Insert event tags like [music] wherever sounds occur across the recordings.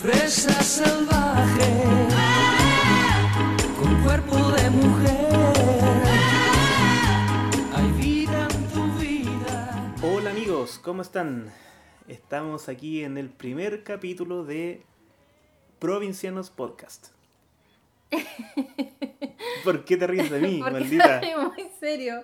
Fresa salvaje, con cuerpo de mujer. Hay vida en tu vida. Hola amigos, ¿cómo están? Estamos aquí en el primer capítulo de Provincianos Podcast. [laughs] ¿Por qué te ríes de mí, Porque maldita? soy muy serio.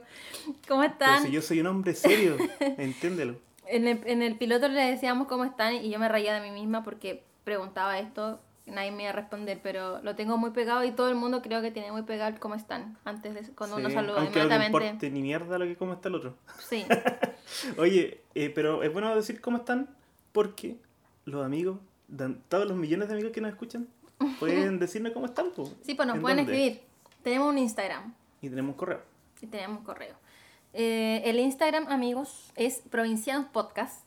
¿Cómo Pero están? si yo soy un hombre serio, [laughs] entiéndelo. En, el, en el piloto le decíamos cómo están y yo me reía de mí misma porque preguntaba esto, nadie me iba a responder, pero lo tengo muy pegado y todo el mundo creo que tiene muy pegado cómo están antes de cuando uno saluda aunque no te inmediatamente. importe ni mierda lo que cómo está el otro. Sí, [laughs] Oye, eh, pero es bueno decir cómo están porque los amigos, todos los millones de amigos que nos escuchan, [laughs] pueden decirnos cómo están. po. sí, pues nos ¿En pueden dónde? escribir. Tenemos un Instagram Y tenemos un correo. y tenemos correo. Eh, el Instagram, amigos, es Provincianos Podcast.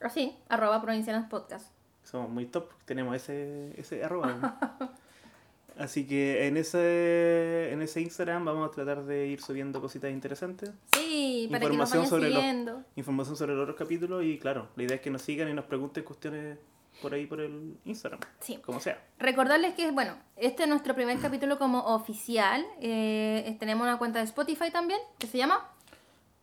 Así, arroba Provincianos Podcast. Somos muy top, tenemos ese, ese arroba. [laughs] Así que en ese, en ese Instagram vamos a tratar de ir subiendo cositas interesantes, Sí, para que nos vayan sobre los- información sobre los otros capítulos y claro, la idea es que nos sigan y nos pregunten cuestiones por ahí por el Instagram, Sí. como sea. Recordarles que, bueno, este es nuestro primer capítulo como oficial. Eh, tenemos una cuenta de Spotify también, que se llama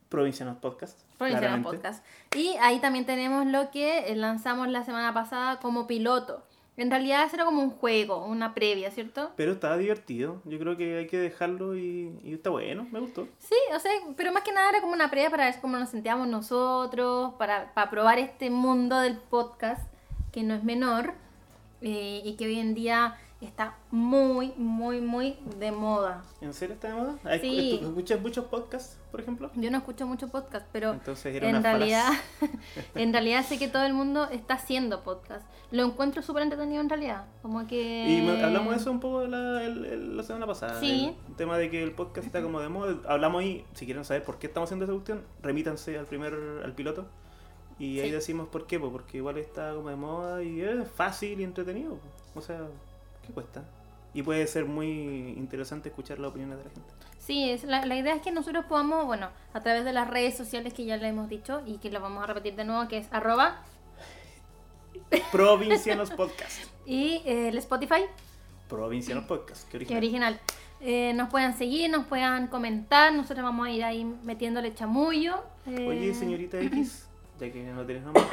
Provincianos Podcast. Provincial claramente. Podcast. Y ahí también tenemos lo que eh, lanzamos la semana pasada como piloto. En realidad eso era como un juego, una previa, ¿cierto? Pero estaba divertido, yo creo que hay que dejarlo y, y está bueno, me gustó. Sí, o sea, pero más que nada era como una previa para ver cómo nos sentíamos nosotros, para, para probar este mundo del podcast, que no es menor, eh, y que hoy en día está muy, muy, muy de moda. ¿En serio está de moda? ¿Hay- Sí. ¿tú ¿Escuchas muchos podcasts, por ejemplo? Yo no escucho mucho podcast, pero Entonces era en realidad, [laughs] en realidad sé que todo el mundo está haciendo podcast. Lo encuentro súper entretenido en realidad. Como que... Y hablamos de eso un poco la, el- el- la semana pasada. Sí. El tema de que el podcast está como de moda. Hablamos ahí, si quieren saber por qué estamos haciendo esa cuestión, remítanse al primer, al piloto. Y ahí Sí. decimos por qué, po, porque igual está como de moda y es fácil y entretenido. O sea, ¿qué cuesta? Y puede ser muy interesante escuchar las opiniones de la gente. Sí, es, la, la idea es que nosotros podamos, bueno, a través de las redes sociales que ya le hemos dicho y que lo vamos a repetir de nuevo, que es arroba Provincianos Podcast. [laughs] y eh, el Spotify, Provincianos Podcast, qué que original. original. Eh, nos puedan seguir, nos puedan comentar, nosotros vamos a ir ahí metiéndole chamullo. eh, Oye, señorita X, ya que no tienes nombre.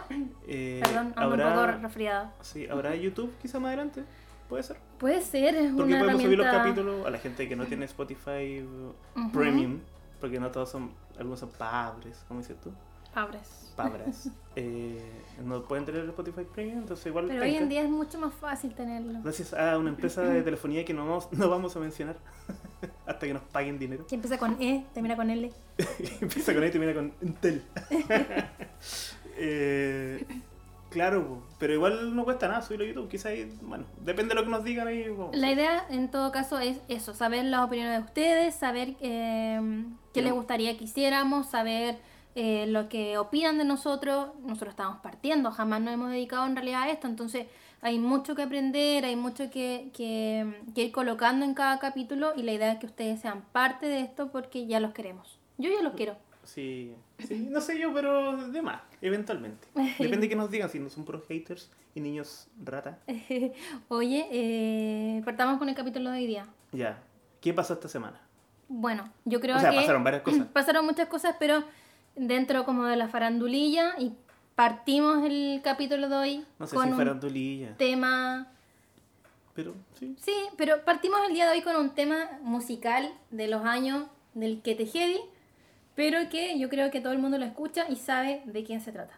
[coughs] eh, Perdón, ando un poco ¿habrá, resfriada. sí, ¿Habrá YouTube quizá más adelante? ¿Puede ser? Puede ser, es Porque una podemos subir los capítulos a la gente que no tiene Spotify uh. Premium, porque no todos son, algunos son padres, como dices tú, Pobres. padres. [laughs] eh, no pueden tener Spotify Premium, entonces igual. Pero hoy en día es mucho más fácil tenerlo. Gracias a una empresa de [laughs] telefonía que no vamos, no vamos a mencionar [laughs] hasta que nos paguen dinero. Que empieza con E, termina con L. Empieza con E termina con Intel. Eh, claro, po, pero igual no cuesta nada subirlo a YouTube. Quizás, ahí, bueno, depende de lo que nos digan ahí. La idea en todo caso es eso, saber las opiniones de ustedes, saber eh, qué les gustaría que hiciéramos, saber eh, lo que opinan de nosotros. Nosotros estamos partiendo, jamás nos hemos dedicado en realidad a esto, entonces hay mucho que aprender, hay mucho que, que, que ir colocando en cada capítulo y la idea es que ustedes sean parte de esto porque ya los queremos. Yo ya los quiero. Sí, sí, no sé yo, pero de más, eventualmente. [laughs] Depende de que nos digan si no son puros haters y niños rata. [laughs] Oye, eh, partamos con el capítulo de hoy día. Ya, ¿qué pasó esta semana? Bueno, yo creo O sea, que pasaron varias [clears throat] cosas. pasaron muchas cosas, pero dentro como de la farandulilla y partimos el capítulo de hoy No sé con si un fueran tulilla, tema... pero sí. Sí, pero partimos el día de hoy con un tema musical de los años del que te heavy, pero que yo creo que todo el mundo lo escucha y sabe de quién se trata.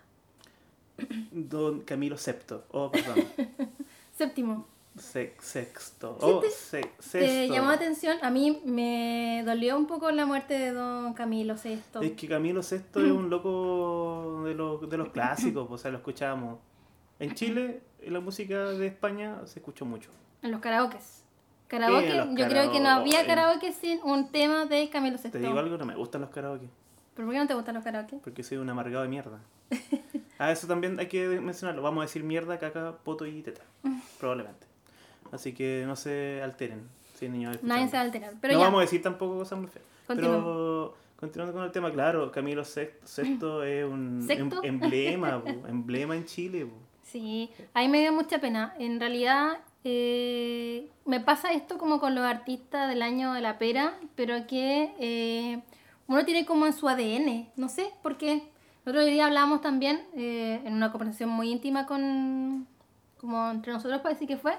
Don Camilo Septo, oh, perdón, [laughs] Séptimo, Se- sexto, oh, te- se- te sexto. llamó la atención, a mí me dolió un poco la muerte de don Camilo Sexto. Es que Camilo Sexto es un loco de los, de los clásicos, o sea, lo escuchábamos. En Chile, la música de España se escuchó mucho. En los karaokes. Karaoke, los yo creo que no había karaoke. sin un tema de Camilo Te Sexto. digo algo, no me gustan los karaoke, ¿Pero por qué no te gustan los karaoke? porque soy un amargado de mierda. [laughs] Ah, eso también hay que mencionarlo. Vamos a decir mierda, caca, poto y teta. [laughs] Probablemente. Así que no se alteren. Si niños. Nadie se va a alterar. Pero no ya, vamos a decir tampoco cosas muy feas. Pero continuando con el tema, claro, Camilo Sex- Sexto [laughs] es un ¿Sexto? em- emblema, emblema en Chile. Sí, ahí me dio mucha pena. En realidad eh, me pasa esto como con los artistas del año de la pera, pero que eh, uno tiene como en su ADN, no sé por qué. El otro día hablábamos también eh, en una conversación muy íntima con, como entre nosotros parece que fue,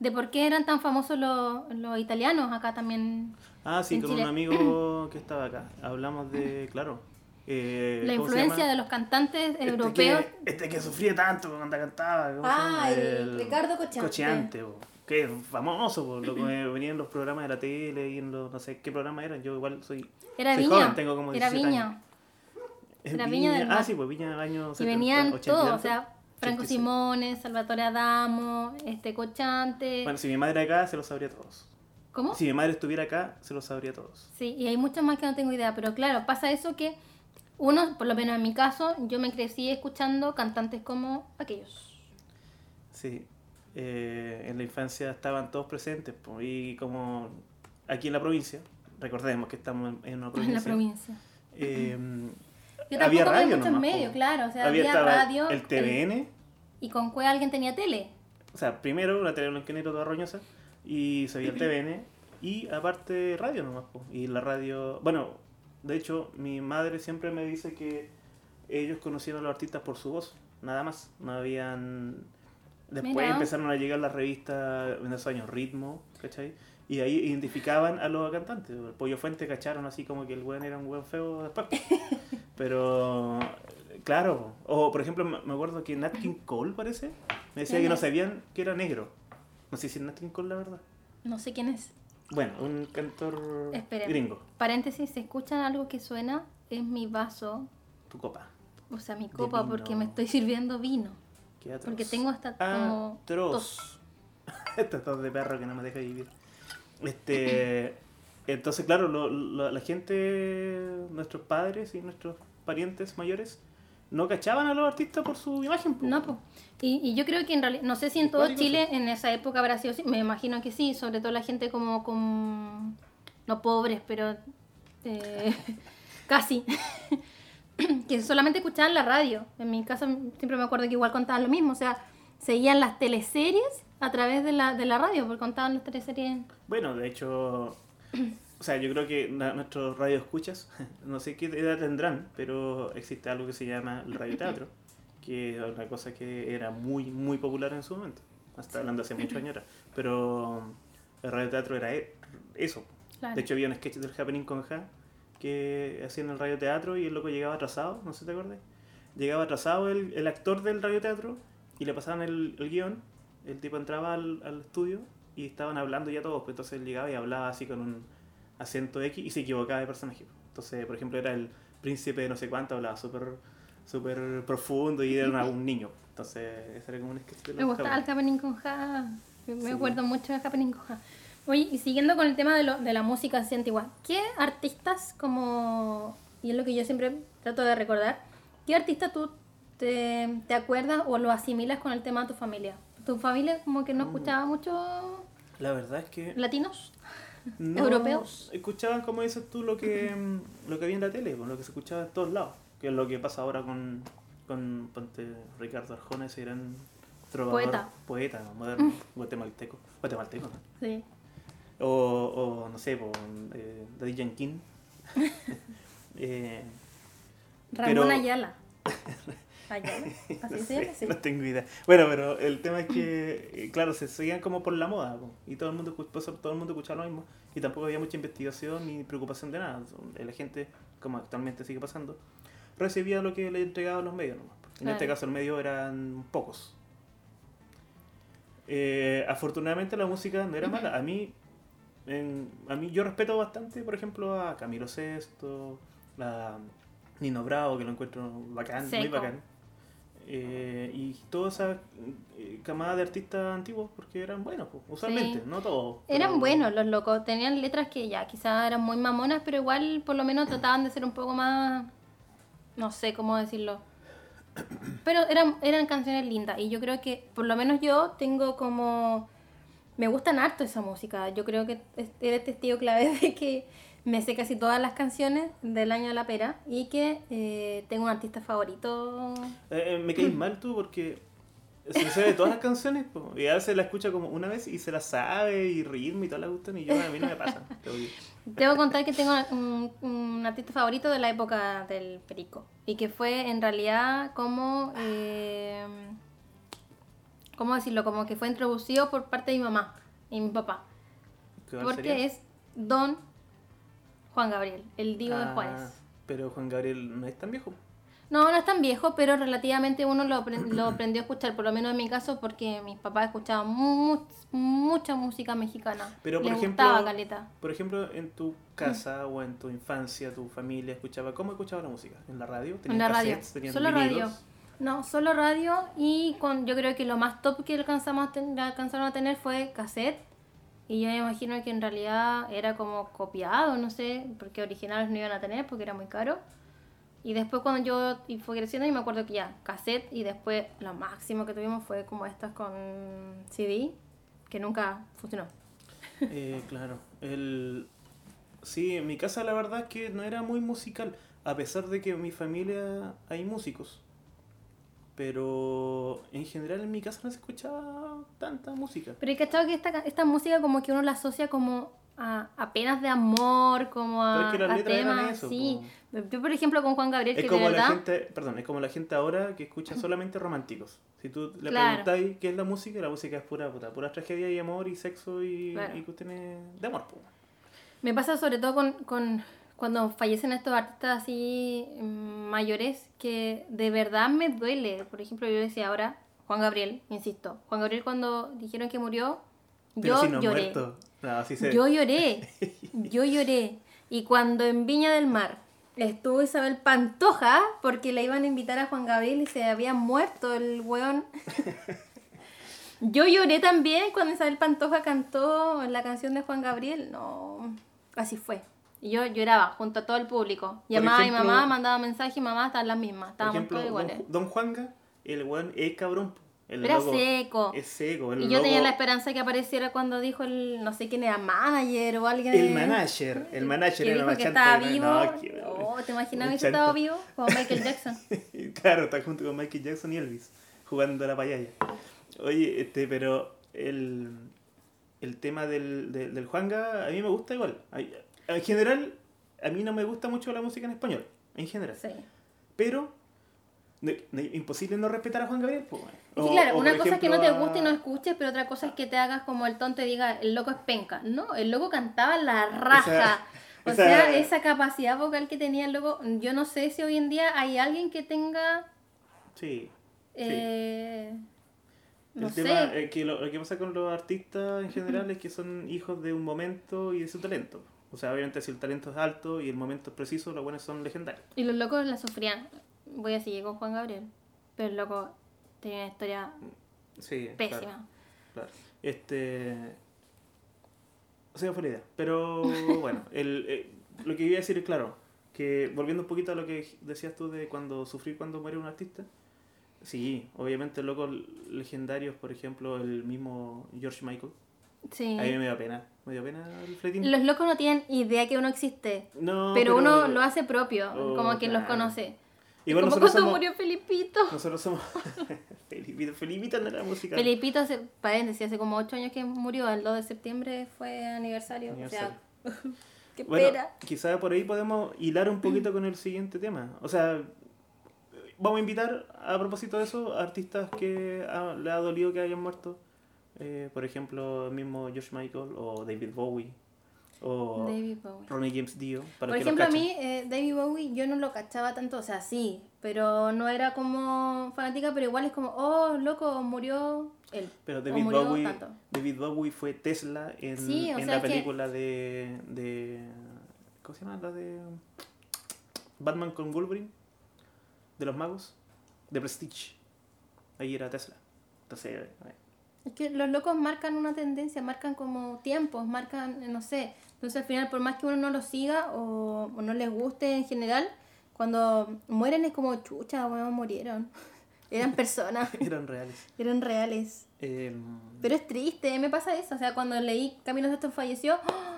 de por qué eran tan famosos los, los italianos acá también. Ah, sí, con Chile. un amigo que estaba acá. Hablamos de, claro. Eh, La ¿cómo se influencia de los cantantes Este europeos. Que, este que sufría tanto cuando cantaba. ¿cómo se Ah, el Ricardo Cochante. Cocheante, po, que es famoso, po, lo que venía en los programas de la tele y en los, no sé qué programas eran. Yo igual soy, Era soy Viña. joven, tengo como era 17 Viña. años. Era Viña del Ah, sí, pues Viña del año 70, Y venían 80 y todos, o sea, Franco 86. Simone, Salvatore Adamo, este Cochante. Bueno, si mi madre acá, se lo sabría todos. ¿Cómo? Si mi madre estuviera acá, se lo sabría todos. Sí, y hay muchos más que no tengo idea, pero claro, pasa eso que uno, por lo menos en mi caso, yo me crecí escuchando cantantes como aquellos. Sí, eh, en la infancia estaban todos presentes, y como aquí en la provincia, recordemos que estamos en, en una [laughs] En provincia. la provincia. eh, Yo había radio muchos nomás, medios, claro, o sea, había, radio. El TVN, y con cuál alguien tenía tele. o sea, primero una tele blanca y toda roñosa, y se veía el TVN, y aparte radio nomás, po, y la radio, bueno, de hecho, mi madre siempre me dice que ellos conocieron a los artistas por su voz, nada más, no habían... Después Mira. empezaron a llegar las revistas en esos años Ritmo, ¿cachai? Y ahí identificaban a los cantantes. El Pollo Fuente cacharon así como que el weón era un weón feo después. [laughs] Pero, claro. O, por ejemplo, me acuerdo que Nat King Cole, parece, me decía ¿Quién que no sabían que era negro. No sé si es Nat King Cole, la verdad. No sé quién es. Bueno, un cantor Esperen. gringo. Paréntesis, ¿se escuchan algo que suena? Es mi vaso, Tu copa. o sea, mi copa, porque me estoy sirviendo vino. Qué atroz. Porque tengo hasta como Atroz. Esta tos [laughs] de perro que no me deja vivir. Este, [clears throat] entonces, claro, lo- lo- la gente, nuestros padres y nuestros parientes mayores, no cachaban a los artistas por su imagen. po. No, pues. Y, y yo creo que en realidad, no sé si en todo Chile en esa época habrá sido así, me imagino que sí, sobre todo la gente como, como no pobres, pero eh, [laughs] casi, [laughs] que solamente escuchaban la radio. En mi caso siempre me acuerdo que igual contaban lo mismo, o sea, seguían las teleseries a través de la, de la radio, porque contaban las teleseries. Bueno, de hecho, o sea, yo creo que nuestros radioescuchas, [laughs] no sé qué edad tendrán, pero existe algo que se llama el radioteatro, [laughs] que es una cosa que era muy, muy popular en su momento. Hasta hablando hace muchos años, pero el radioteatro era e- eso. Claro. De hecho, había un sketch del Happening con Ja que hacían el radioteatro y el loco llegaba atrasado, no sé si te acuerdas. Llegaba atrasado el, el actor del radioteatro y le pasaban el, el guion. El tipo entraba al, al estudio y estaban hablando ya todos. Pues entonces él llegaba y hablaba así con un acento X y se equivocaba de personaje. Entonces, por ejemplo, era el príncipe de no sé cuánto, hablaba súper súper profundo y era un niño. Entonces, ese era como un sketch de Me gustaba el Happening. Con Ja. Me Sí. acuerdo mucho del Happening con Ja. Oye, y siguiendo con el tema de, lo- de la música así antigua, ¿qué artistas como, y es lo que yo siempre trato de recordar, qué artista tú te, te acuerdas o lo asimilas con el tema de tu familia? ¿Tu familia como que no Mm. escuchaba mucho La verdad es que latinos? No ¿Europeos? escuchaban, como dices tú, lo que, mm, lo que había en la tele, pues, lo que se escuchaba en todos lados. Que es lo que pasa ahora con, con ponte, Ricardo Arjona, ese gran trovador, Poeta. poeta moderno, guatemalteco. Guatemalteco, ¿no? Sí. O, o no sé, po, eh, Daddy Yankee. [laughs] eh, Ramón Pero- Ayala. [laughs] Ayala, [laughs] no, así se sé, llama, sí. no tengo idea. Bueno, pero el tema es que, eh, claro, se seguían como por la moda, po, y todo el mundo eso todo el mundo escuchaba lo mismo, y tampoco había mucha investigación ni preocupación de nada. La gente, como actualmente sigue pasando, recibía lo que le entregaban los medios nomás. En Claro. este caso, los medios eran pocos. Eh, afortunadamente la música no era mala. A mí, en- a mí yo respeto bastante, por ejemplo, a Camilo Sesto, a Nino Bravo, que lo encuentro bacán, muy bacán. Eh, y toda esa eh, camada de artistas antiguos, porque eran buenos, pues, usualmente, Sí. no todos. Eran pero- buenos los locos, tenían letras que ya quizás eran muy mamonas, pero igual por lo menos trataban de ser un poco más, no sé cómo decirlo. Pero eran, eran canciones lindas y yo creo que por lo menos yo tengo como... Me gustan harto esa música, yo creo que es- eres testigo clave [laughs] de que me sé casi todas las canciones del año de la pera y que eh, tengo un artista favorito. Eh, eh, me caes mal tú porque se sabe todas las canciones, po. y a veces la escucha como una vez y se la sabe, y ritmo y toda la gustan, y yo a mí no me pasa. Debo contar que tengo un, un artista favorito de la época del Perico. Y que fue en realidad como. eh, ¿Cómo decirlo? Como que fue introducido por parte de mi mamá y mi papá. ¿Cuál Porque sería? es Don Juan Gabriel, el Divo de Ah, Juárez. Pero Juan Gabriel no es tan viejo. No, no es tan viejo, pero relativamente uno lo, apren- lo aprendió a escuchar, por lo menos en mi caso, porque mis papás escuchaban mu- mucha música mexicana. Pero, por Les ejemplo, gustaba caleta. Por ejemplo, en tu casa o en tu infancia, tu familia escuchaba, ¿cómo escuchaba la música? ¿En la radio? En ¿Tenían la radio. cassettes? ¿Tenían Solo radio. No, solo radio y con, yo creo que lo más top que alcanzamos a ten- alcanzaron a tener fue cassette. Y yo me imagino que en realidad era como copiado, no sé, porque originales no iban a tener porque era muy caro. Y después cuando yo fui creciendo y me acuerdo que ya, cassette y después lo máximo que tuvimos fue como estas con CD, que nunca funcionó. [laughs] Eh, claro. El... Sí, en mi casa la verdad es que no era muy musical, a pesar de que en mi familia hay músicos. Pero en general en mi casa no se escuchaba tanta música. Pero he cachado que esta, esta música como que uno la asocia como a, a penas de amor, como Pero a, es que las a letras eran temas, eso, sí. Yo por ejemplo con Juan Gabriel, Es que como de la verdad... gente, perdón, es como la gente ahora que escucha solamente románticos. Si tú le Claro. preguntáis qué es la música, la música es pura puta, pura tragedia y amor y sexo y, Claro. y cuestiones de amor. po. Me pasa sobre todo con, con cuando fallecen estos artistas así mm, mayores que de verdad me duele. Por ejemplo, yo decía ahora, Juan Gabriel, insisto, Juan Gabriel cuando dijeron que murió, Pero yo si no lloré. muerto. No, se Yo lloré, [laughs] yo lloré. Y cuando en Viña del Mar estuvo Isabel Pantoja, porque le iban a invitar a Juan Gabriel y se había muerto el weón. [laughs] Yo lloré también cuando Isabel Pantoja cantó la canción de Juan Gabriel. No, así fue. Y yo lloraba junto a todo el público. Llamaba ejemplo- a mi mamá, mandaba mensaje y mamá estaban las mismas. Estábamos todos iguales. don, Juanga, el weón es cabrón. El Era seco. Es seco. El Y yo tenía la esperanza que apareciera cuando dijo el, no sé quién era, manager o alguien. El manager. El manager que era dijo que chanta estaba que- vivo. no, qué- oh, ¿te imaginas un que estaba vivo? Como [laughs] Michael Jackson. claro, está junto con Michael Jackson y Elvis, jugando a la payaya. Oye, este, pero el, el tema del, del, del Juanga a mí me gusta igual. En general, a mí no me gusta mucho la música en español, en general. Sí. Pero, no- no- imposible no respetar a Juan Gabriel. pues. Sí, O- claro, una cosa es que no te guste y no escuches, pero otra cosa es que te hagas como el tonto y diga, el loco es penca. No, el loco cantaba la raja. [laughs] o esa- sea, esa capacidad vocal que tenía el loco, yo no sé si hoy en día hay alguien que tenga, Sí. eh, no el sé, tema es que lo, lo que pasa con los artistas en general es que son hijos de un momento y de su talento. O sea, obviamente si el talento es alto y el momento es preciso, los buenos son legendarios. y los locos la sufrían. Voy a seguir con Juan Gabriel, pero el loco tenía una historia Sí, pésima. Claro, claro. Este. O sea, fue la idea. Pero [laughs] bueno, el, eh, lo que iba a decir es claro, que volviendo un poquito a lo que decías tú de cuando sufrir cuando muere un artista. Sí, obviamente locos legendarios, por ejemplo, el mismo George Michael. Sí. A mí me dio pena, me dio pena el. Los locos no tienen idea que uno existe. No, pero, uno lo hace propio, Oh, como quien los conoce. Igual como cuando somos, murió Felipito. nosotros somos [laughs] Felipito, Felipito no era música. Felipito, hace, paréntesis, hace como 8 años que murió, el 2 de septiembre fue aniversario. Aniversario. O sea, [laughs] qué Bueno, pena. quizá por ahí podemos hilar un poquito con el siguiente tema. O sea, vamos a invitar, a propósito de eso, a artistas que ha- le ha dolido que hayan muerto. Eh, por ejemplo, el mismo George Michael o David Bowie o David Bowie. Ronnie James Dio. Para Por que ejemplo, a mí, eh, David Bowie, yo no lo cachaba tanto, o sea, sí, pero no era como fanática, pero igual es como, oh, loco, murió él. Pero David murió Bowie, tanto. David Bowie fue Tesla en, Sí, en sea, la que- película de, de. ¿Cómo se llama? La de. Batman con Wolverine. De los magos. De Prestige. Ahí era Tesla. Entonces, eh, que los locos marcan una tendencia, marcan como tiempos, marcan, no sé. Entonces al final, por más que uno no los siga o, o no les guste en general, cuando mueren es como, chucha, weón, murieron. [laughs] Eran personas, [laughs] eran reales. eran reales. Eh, Pero es triste, me pasa eso. O sea, cuando leí Camilo Sesto falleció, ¡ah!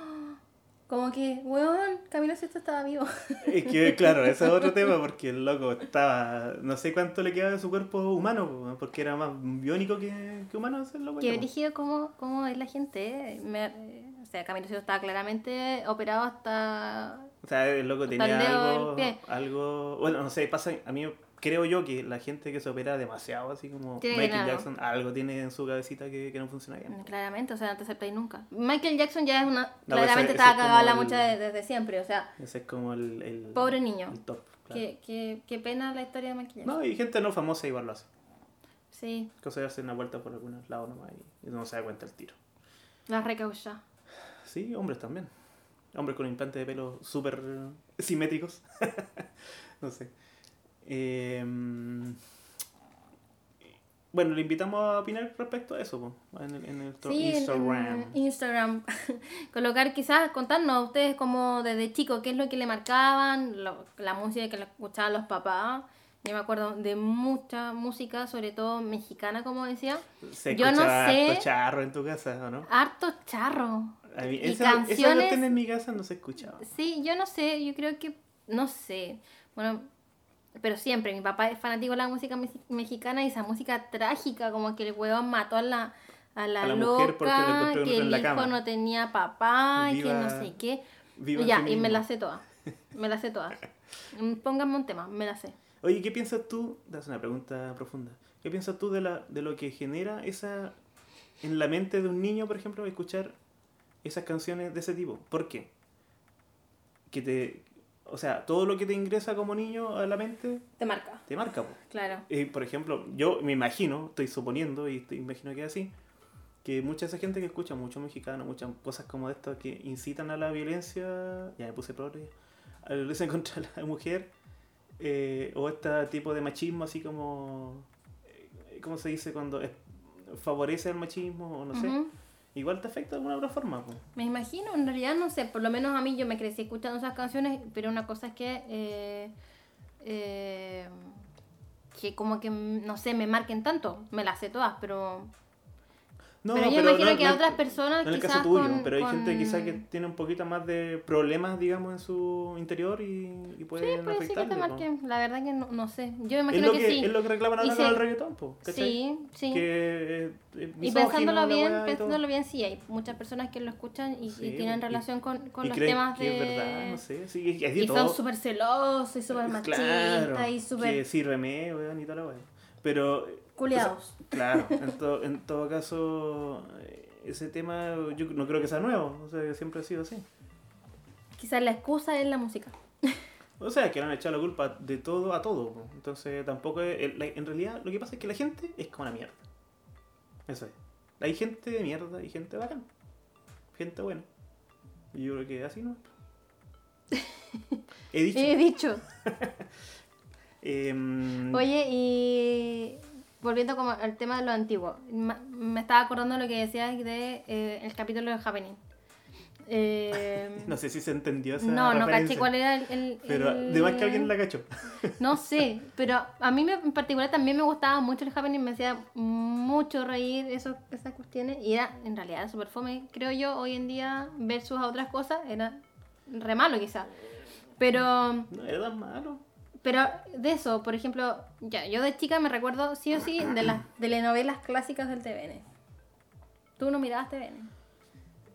Como que, weón, Camilo Sesto estaba vivo. [laughs] Es que, claro, ese es otro [laughs] tema porque el loco estaba. No sé cuánto le quedaba de su cuerpo humano, po, porque era más biónico que, que humano ese loco. Qué brígido cómo, cómo es la gente. eh. Me- eh, o sea, Camilo Sesto estaba claramente operado hasta... O sea, el loco tenía algo, algo. Bueno, no sé, pasa. A mí creo yo que la gente que se opera demasiado, así como Tiene Michael algo. Jackson, algo tiene en su cabecita que, que no funciona bien. Claramente, o sea, no te aceptáis nunca. Michael Jackson ya es una... No, claramente estaba cagado la mucha de- desde siempre, o sea, Ese es como el. el Pobre niño. El top. claro. qué, qué, qué pena la historia de Michael Jackson. No, y gente no famosa igual lo hace. Sí, Cosa de hacer una vuelta por algunos lados nomás y, y no se da cuenta el tiro. la recaucha. Sí, hombres también. Hombres con implantes de pelo súper simétricos. [laughs] no sé. Eh, bueno, le invitamos a opinar respecto a eso po, en, el- en Sí, en- Instagram. en Instagram. [laughs] Colocar quizás, contarnos a ustedes como desde chico, qué es lo que le marcaban, lo- la música que le escuchaban los papás. Yo me acuerdo de mucha música, sobre todo mexicana, como decía. Se yo no sé- harto charro en tu casa, ¿o no? Harto charro. A mí, Y esa, canciones- en mi casa no se escuchaba. Sí, yo no sé, yo creo que, no sé, bueno, pero siempre, mi papá es fanático de la música mexi- mexicana y esa música trágica, como que el huevón mató a la, a la, A la mujer porque le loca, que el hijo cama. no tenía papá, y que Viva- no sé qué. viva Y ya, y me la sé todas, me la sé todas. [laughs] Mm, Pónganme un tema, me la sé. Oye, ¿qué piensas tú? Das una pregunta profunda. ¿Qué piensas tú de, la, de lo que genera esa en la mente de un niño, por ejemplo, escuchar esas canciones de ese tipo? ¿Por qué? Que te, o sea, todo lo que te ingresa como niño a la mente Te marca, te marca. po. claro. Eh, por ejemplo, yo me imagino, estoy suponiendo y estoy, imagino que es así, que mucha esa gente que escucha mucho mexicano, muchas cosas como esto que incitan a la violencia, ya me puse progre, a la violencia [laughs] contra la mujer, eh, o este tipo de machismo así como, eh, ¿cómo se dice? Cuando es- favorece el machismo o no sé, Ujú. Igual te afecta de alguna otra forma. po. Me imagino, en realidad no sé, por lo menos a mí yo me crecí escuchando esas canciones, pero una cosa es que, eh, eh, que como que, no sé, me marquen tanto, me las sé todas, pero, No, pero yo imagino no- que no- a otras personas No en el quizás caso tuyo, con- pero hay con- gente quizá que tiene un poquito más de problemas, digamos, en su interior y, y Sí, puede ser que te afectarle. la verdad que no, no sé, yo Es imagino lo que, que, sí. es lo que reclaman ahora con el reggaetón, po. Sí, sí. Que, eh, es Y pensándolo bien, y pensándolo bien, sí, hay muchas personas que lo escuchan y, y Sí, tienen relación con, con los temas que de... es verdad, no sé, sí, es, es de y todo. son súper celosos y súper machistas claro, y súper que sírveme, weón, y la weá. Pero... culiados. o sea, claro, en, to- en todo caso, ese tema yo no creo que sea nuevo, o sea, siempre ha sido así. Quizás la excusa es la música. O sea, que le han echado la culpa de todo a todo. Entonces, tampoco es. En realidad, lo que pasa es que la gente es como la mierda. Eso es. Hay gente de mierda y gente bacán. Gente buena. Y yo creo que así no. [laughs] He dicho. He dicho. [laughs] em, Oye, y volviendo como al tema de lo antiguo, me estaba acordando lo que decías de eh, el capítulo de Happening. [laughs] Eh, no sé si se entendió esa no, no caché cuál era el... el- Pero el- de más que alguien la cachó. No [laughs] sé, pero a mí me- en particular también me gustaba mucho el Happening, me hacía mucho reír eso, esas cuestiones y era en realidad súper fome, creo yo, hoy en día versus a otras cosas, era re malo quizás. Pero, No era tan malo. Pero de eso, por ejemplo, ya, yo de chica me recuerdo sí o sí de las telenovelas clásicas del TVN. ¿Tú no mirabas TVN?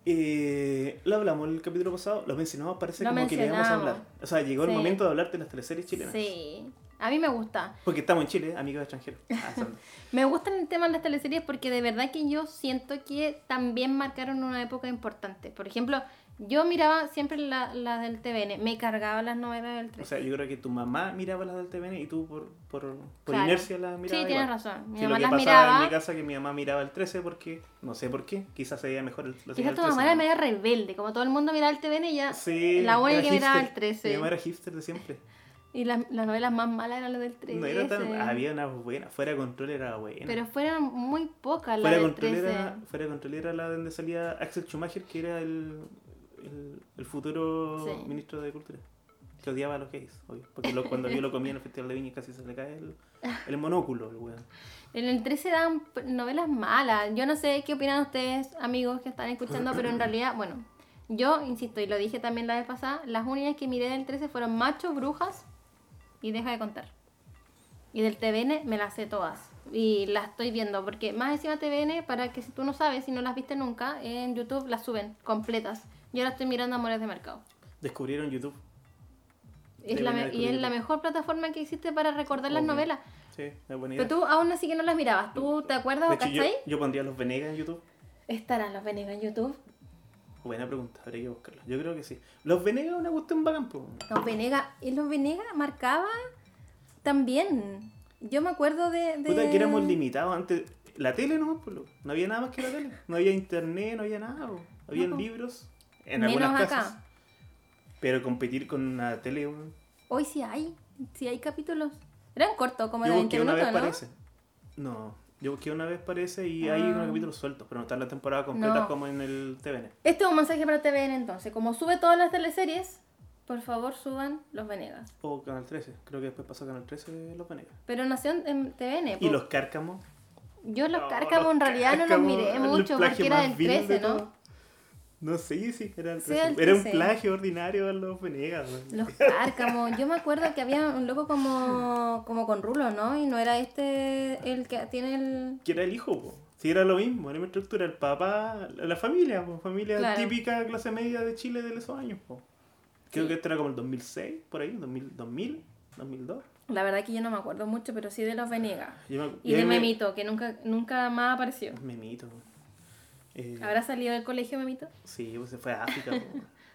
Eh, lo hablamos el capítulo pasado, lo mencionamos, parece Lo como que le íbamos a hablar. O sea, llegó Sí. el momento de hablar de las teleseries chilenas. Sí, a mí me gusta. Porque estamos en Chile, amigos extranjeros. [laughs] Ah, Me gustan el tema de las teleseries porque de verdad que yo siento que también marcaron una época importante. Por ejemplo, yo miraba siempre la- las del TVN, me cargaba las novelas del 13. O sea, yo creo que tu mamá miraba las del TVN y tú por, por, por Claro. inercia las mirabas. Sí, tienes igual. razón. Mi Sí, lo mamá que las pasaba miraba. en mi casa que mi mamá miraba el 13 porque, no sé por qué, quizás se veía mejor el, la Quizás tu mamá 13, era ¿no? medio rebelde, como todo el mundo miraba el TVN y ella Sí, la única que miraba el 13. Mi mamá era hipster de siempre. Y las, las novelas más malas eran las del 13. No era tan, había una buena, fuera de control era buena. Pero fueron muy pocas las fuera del control 13. era, fuera de control era la donde salía Axel Schumacher, que era el, el, el futuro Sí. ministro de Cultura. Que odiaba a los gays, obvio. Porque lo- cuando yo lo comía en el Festival de Viña casi se le cae el, el monóculo, el weón. En el 13 daban p- novelas malas. Yo no sé qué opinan ustedes, amigos que están escuchando, pero en realidad, bueno, Yo, insisto, y lo dije también la vez pasada, las únicas que miré del 13 fueron Machos, Brujas y Deja de Contar. Y del TVN me las sé todas. Y las estoy viendo, porque más encima TVN, para que si tú no sabes, si no las viste nunca, en YouTube las suben completas. Yo ahora estoy mirando Amores de Mercado. Descubrieron YouTube. Es la TVN me- y es la mejor plataforma que existe para recordar las Obvio. novelas. Sí, es buena idea. Pero tú aún así que no las mirabas. ¿Tú te acuerdas de o hecho, yo, cachai? yo pondría los Venegas en YouTube. ¿Estarán los Venegas en YouTube? Buena pregunta, habría que buscarla. Yo creo que sí. Los Venegas es una cuestión bacán, po. Los Venegas, y los Venegas marcaba también. Yo me acuerdo de. de- Puta, que éramos limitados antes. La tele no, no había nada más que la tele. No había internet, no había nada. po. Habían No, po. libros en Menos algunas acá. casas. Pero competir con una tele. Hoy sí hay. Sí hay capítulos. Eran cortos, como de Yo 20 busqué una minutos, vez ¿no? parece. No, yo busqué una vez parece y hay Ah. unos capítulos sueltos, pero no están la temporada completa No. como en el TVN. Este es un mensaje para TVN entonces. Como sube todas las teleseries, por favor suban los Venegas. O Canal 13, creo que después pasó Canal 13 Los Venegas. Pero nació en- en TVN. Y los Cárcamos. Yo los No, cárcamos los en realidad no los miré mucho porque era del vil de 13, ¿no? todo. No sé, sí, era el Sí, 13. el Era un 13. plagio ordinario a Los Venegas. Los cárcamos. Yo me acuerdo que había un loco como, como con rulo, ¿no? Y no era este el que tiene el... Que era el hijo, po. Sí, era lo mismo, era mi estructura, el papá, la familia, po, familia Claro. típica clase media de Chile de esos años. po. Creo que este era como el 2006, por ahí, 2000, 2000 2002. La verdad que yo no me acuerdo mucho, pero sí de los Venegas. Me- Y de me- Memito, que nunca, nunca más apareció. Memito. Eh, ¿Habrá salido del colegio Memito? Sí, pues se fue a África. [laughs]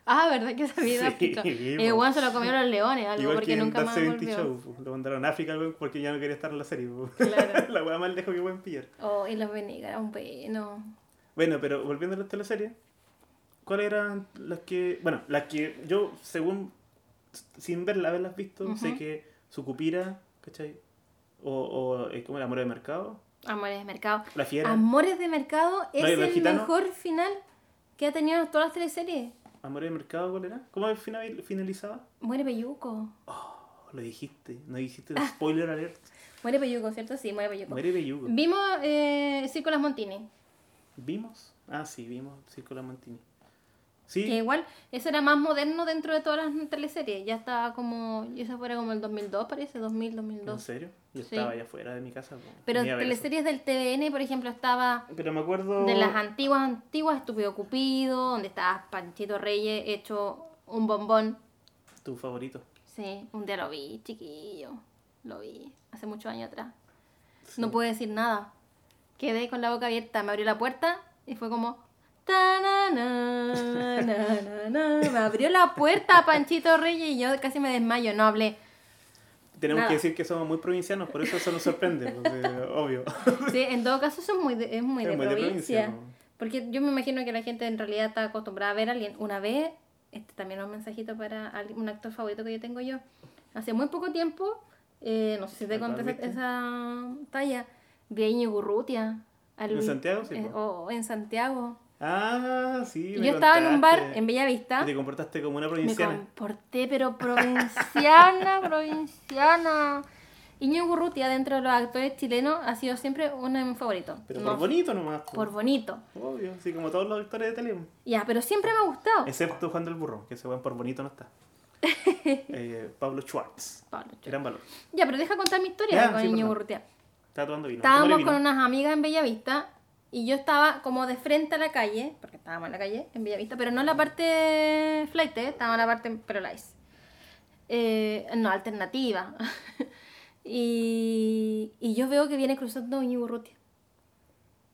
Ah, ¿verdad que sabía de Sí, África? po. El guan se lo comió los leones, algo, Igual porque que nunca más 70 volvió. Show, po. Lo mandaron a África porque ya no quería estar en la serie. po. Claro. [laughs] la weá más lejos que pueden pillar. Oh, y los Venegas, bueno. Bueno, pero volviendo a las teleseries, ¿cuáles eran las que. Bueno, las que yo, según. Sin verla, haberlas visto, sé que Sucupira, ¿cachai? O, o eh, ¿cómo era? Amor de Mercado. Amores de Mercado. La Fiera. Amores de Mercado es ¿y los el mejor final que ha tenido todas las teleseries. Amor de Mercado, ¿cuál era? ¿Cómo final- finalizaba? Muere Peyuco. Oh, lo dijiste. No dijiste spoiler alert. [laughs] Muere Peyuco, ¿cierto? Sí, muere Peyuco. Muere Bellugo. Vimos eh, Círculo Las Montini. ¿Vimos? Ah, sí, vimos Círculo Mantini. Sí, Que igual, eso era más moderno dentro de todas las teleseries. Ya estaba como. Y eso fuera como el 2002, parece. 2000, ¿en 2002. serio? Yo Sí. estaba allá afuera de mi casa. Pero teleseries del TVN, por ejemplo, estaba. Pero me acuerdo. De las antiguas, antiguas, Estúpido Cupido, donde estaba Panchito Reyes hecho un bombón. Tu favorito. Sí, un día lo vi, chiquillo. Lo vi, hace muchos años atrás. Sí. No pude decir nada. Quedé con la boca abierta, me abrió la puerta y fue como... Me abrió la puerta Panchito Reyes y yo casi me desmayo, no hablé. Tenemos Nada. que decir que somos muy provincianos, por eso eso nos sorprende, porque, obvio. Sí, en todo caso eso es muy de, es muy Es de muy de provincia. provincia, ¿no? Porque yo me imagino que la gente en realidad está acostumbrada a ver a alguien. Una vez, este también es un mensajito para un actor favorito que yo tengo yo. Hace muy poco tiempo, eh, no sé si te ¿Cuál conté esa, esa talla, vi a Íñigo Urrutia. al- ¿En Santiago? Sí, eh, o en Santiago. Ah, sí. Y me yo estaba en un bar en Bellavista. Y te comportaste como una Me provinciana. comporté, pero provinciana, [laughs] provinciana. Íñigo Urrutia, dentro de los actores chilenos, ha sido siempre uno de mis favoritos. Pero No por bonito nomás. po. por bonito. Obvio, así como todos los actores de tele. Ya, pero siempre me ha gustado. Excepto Juan del Burro, que ese weón por bonito no está. [laughs] Eh, Pablo Schwartz. Pablo Chávez. Gran valor. Ya, pero deja contar mi historia Ya, con sí, Íñigo perdón. Urrutia. Estaba tomando vino. Estábamos con unas amigas en Bellavista y yo estaba como de frente a la calle, porque estábamos en la calle, en Bellavista, pero no en la parte flight, ¿eh? estaba en la parte perolais. Eh, no, alternativa. [laughs] y, y yo veo que viene cruzando Íñigo Urrutia.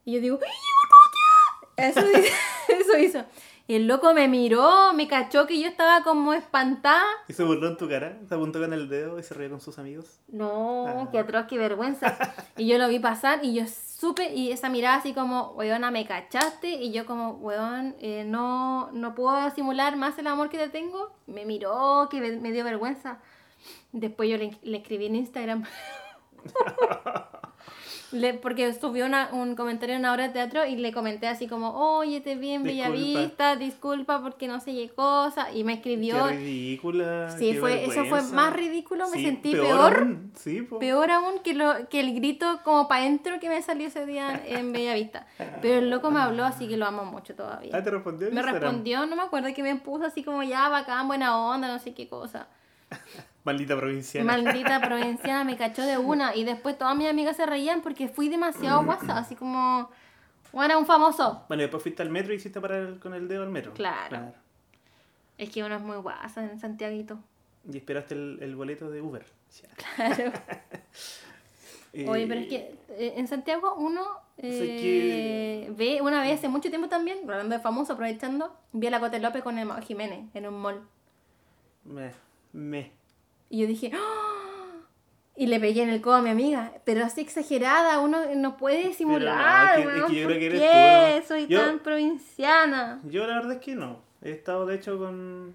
Y yo digo, ¡Íñigo Urrutia! Eso, hizo- [laughs] eso hizo. Y el loco me miró, me cachó que yo estaba como espantada. Y se burló en tu cara, se apuntó con el dedo y se rió con sus amigos. No, Ah. qué atroz, qué vergüenza. Y yo lo vi pasar y yo supe, y esa mirada así como, weona, me cachaste. Y yo como, weón, eh, no, no puedo simular más el amor que te tengo. Me miró, que me, dio vergüenza. Después yo le escribí en Instagram. [laughs] Le- porque subió una- un comentario en una obra de teatro y le comenté así como, oye, te vi en. Bellavista, disculpa porque no sé qué cosa. Y me escribió. Qué ridícula. Sí, qué fue, eso fue más ridículo, me Sí, sentí peor. aún, Sí. Peor aún que, lo, que el grito como para adentro que me salió ese día en Bellavista. Pero el loco me habló, así que lo amo mucho Ah, todavía. te respondió. Me Instagram. respondió, no me acuerdo que me puso así como ya bacán, buena onda, no sé qué cosa. Maldita provinciana. Maldita [laughs] provinciana me cachó de una y después todas mis amigas se reían porque fui demasiado guasa, así como bueno, un famoso. Bueno, después fuiste al metro y hiciste parar con el dedo al metro. Claro. Es que uno es muy guasa en Santiaguito. Y esperaste el, el boleto de Uber. [laughs] Claro. Eh, [laughs] Oye, pero es que eh, en Santiago uno eh, ve una vez hace mucho tiempo también, hablando de famoso, aprovechando, vi a la Cote López con el Jiménez en un mall. Me. Me. Y yo dije, ¡Ah! y le pegué en el codo a mi amiga, pero así exagerada, uno no puede simular, no, es que- yo ¿por creo que eres qué? tú, ¿no? Soy Yo- tan provinciana. Yo la verdad es que no. He estado de hecho con,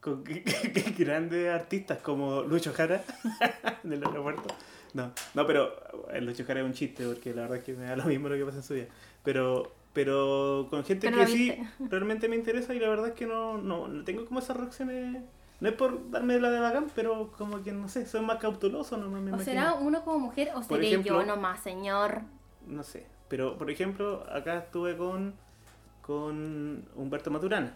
con [laughs] grandes artistas como Lucho Jara [laughs] del aeropuerto. No, no, pero Lucho Jara es un chiste porque la verdad es que me da lo mismo lo que pasa en su vida. Pero, pero con gente Pero que sí realmente me interesa y la verdad es que no, no, no tengo como esas reacciones. No es por darme la de bacán, pero como que no sé, soy más cauteloso, no me O imagino. será uno como mujer o Por seré ejemplo- yo nomás, señor. No sé. Pero, por ejemplo, acá estuve con, con Humberto Maturana.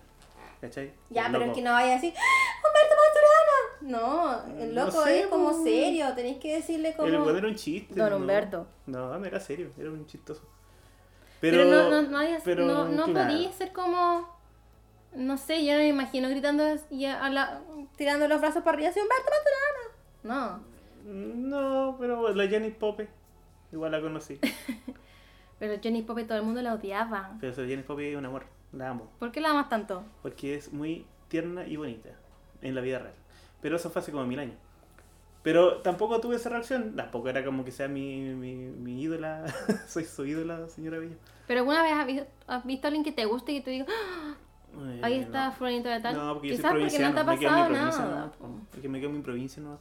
¿Cachai? Ya, El pero es que no vaya así, ¡Ah, Humberto Maturana. No, el No loco sé, es como serio, tenéis que decirle como... El bueno era un chiste. Don. Humberto. No, no era serio, era un chistoso. Pero, Pero, no, no, no, pero, no, podía ser como... No sé, yo no me imagino gritando y a la- tirando los brazos para arriba así, Humberto Maturana. No. No, pero la Jenny Pope, igual la conocí. [laughs] Pero Johnny Pope todo el mundo la odiaba. pero Jenny Pope es un amor, la amo. ¿Por qué la amas tanto? Porque es muy tierna y bonita en la vida real. Pero eso fue hace como mil años. Pero tampoco tuve esa reacción. Tampoco era como que sea mi, mi, mi ídola. [laughs] Soy su ídola, señora Bello. ¿Pero alguna vez has visto, has visto a alguien que te guste y que tú digas, "Ah, Eh, ahí está no. fulanito de tal? No, porque yo soy Quizás porque no te ha me quedo en pasado mi provincia nada. po. Porque me quedo en mi provincia no.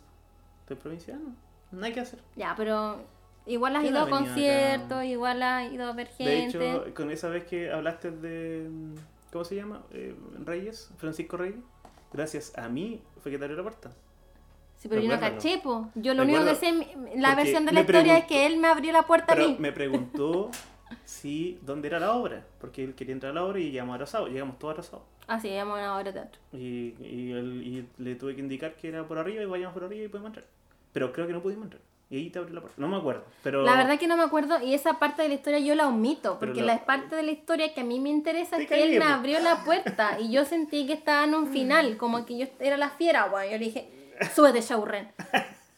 Estoy provinciano. No hay que hacer. Ya, pero igual has Yo ido no a conciertos, acá. igual has ido a ver De gente. hecho, con esa vez que hablaste de. ¿Cómo se llama? Eh, Reyes, Francisco Reyes. Gracias a mí fue que te abrió la puerta. sí, pero yo no recuérdalo. caché, po. Yo lo único que sé, Recuérdalo. la versión de la historia es que él me abrió la puerta a Pero mí. me preguntó si dónde era la obra. Porque él quería entrar a la obra y llegamos atrasados. Llegamos todos atrasados. Ah, sí, llamó a una obra de teatro. Y, y, él- y le tuve que indicar que era por arriba y vayamos por arriba y podemos entrar. Pero creo que no pudimos entrar. Y ahí te abrió la puerta. No me acuerdo. Pero La verdad que no me acuerdo y esa parte de la historia yo la omito, porque la- la parte de la historia que a mí me interesa Te es que él me abrió la puerta y yo sentí que estaba en un final, como que yo era la fiera, bueno, yo le dije, [laughs] súbete, Shaurren.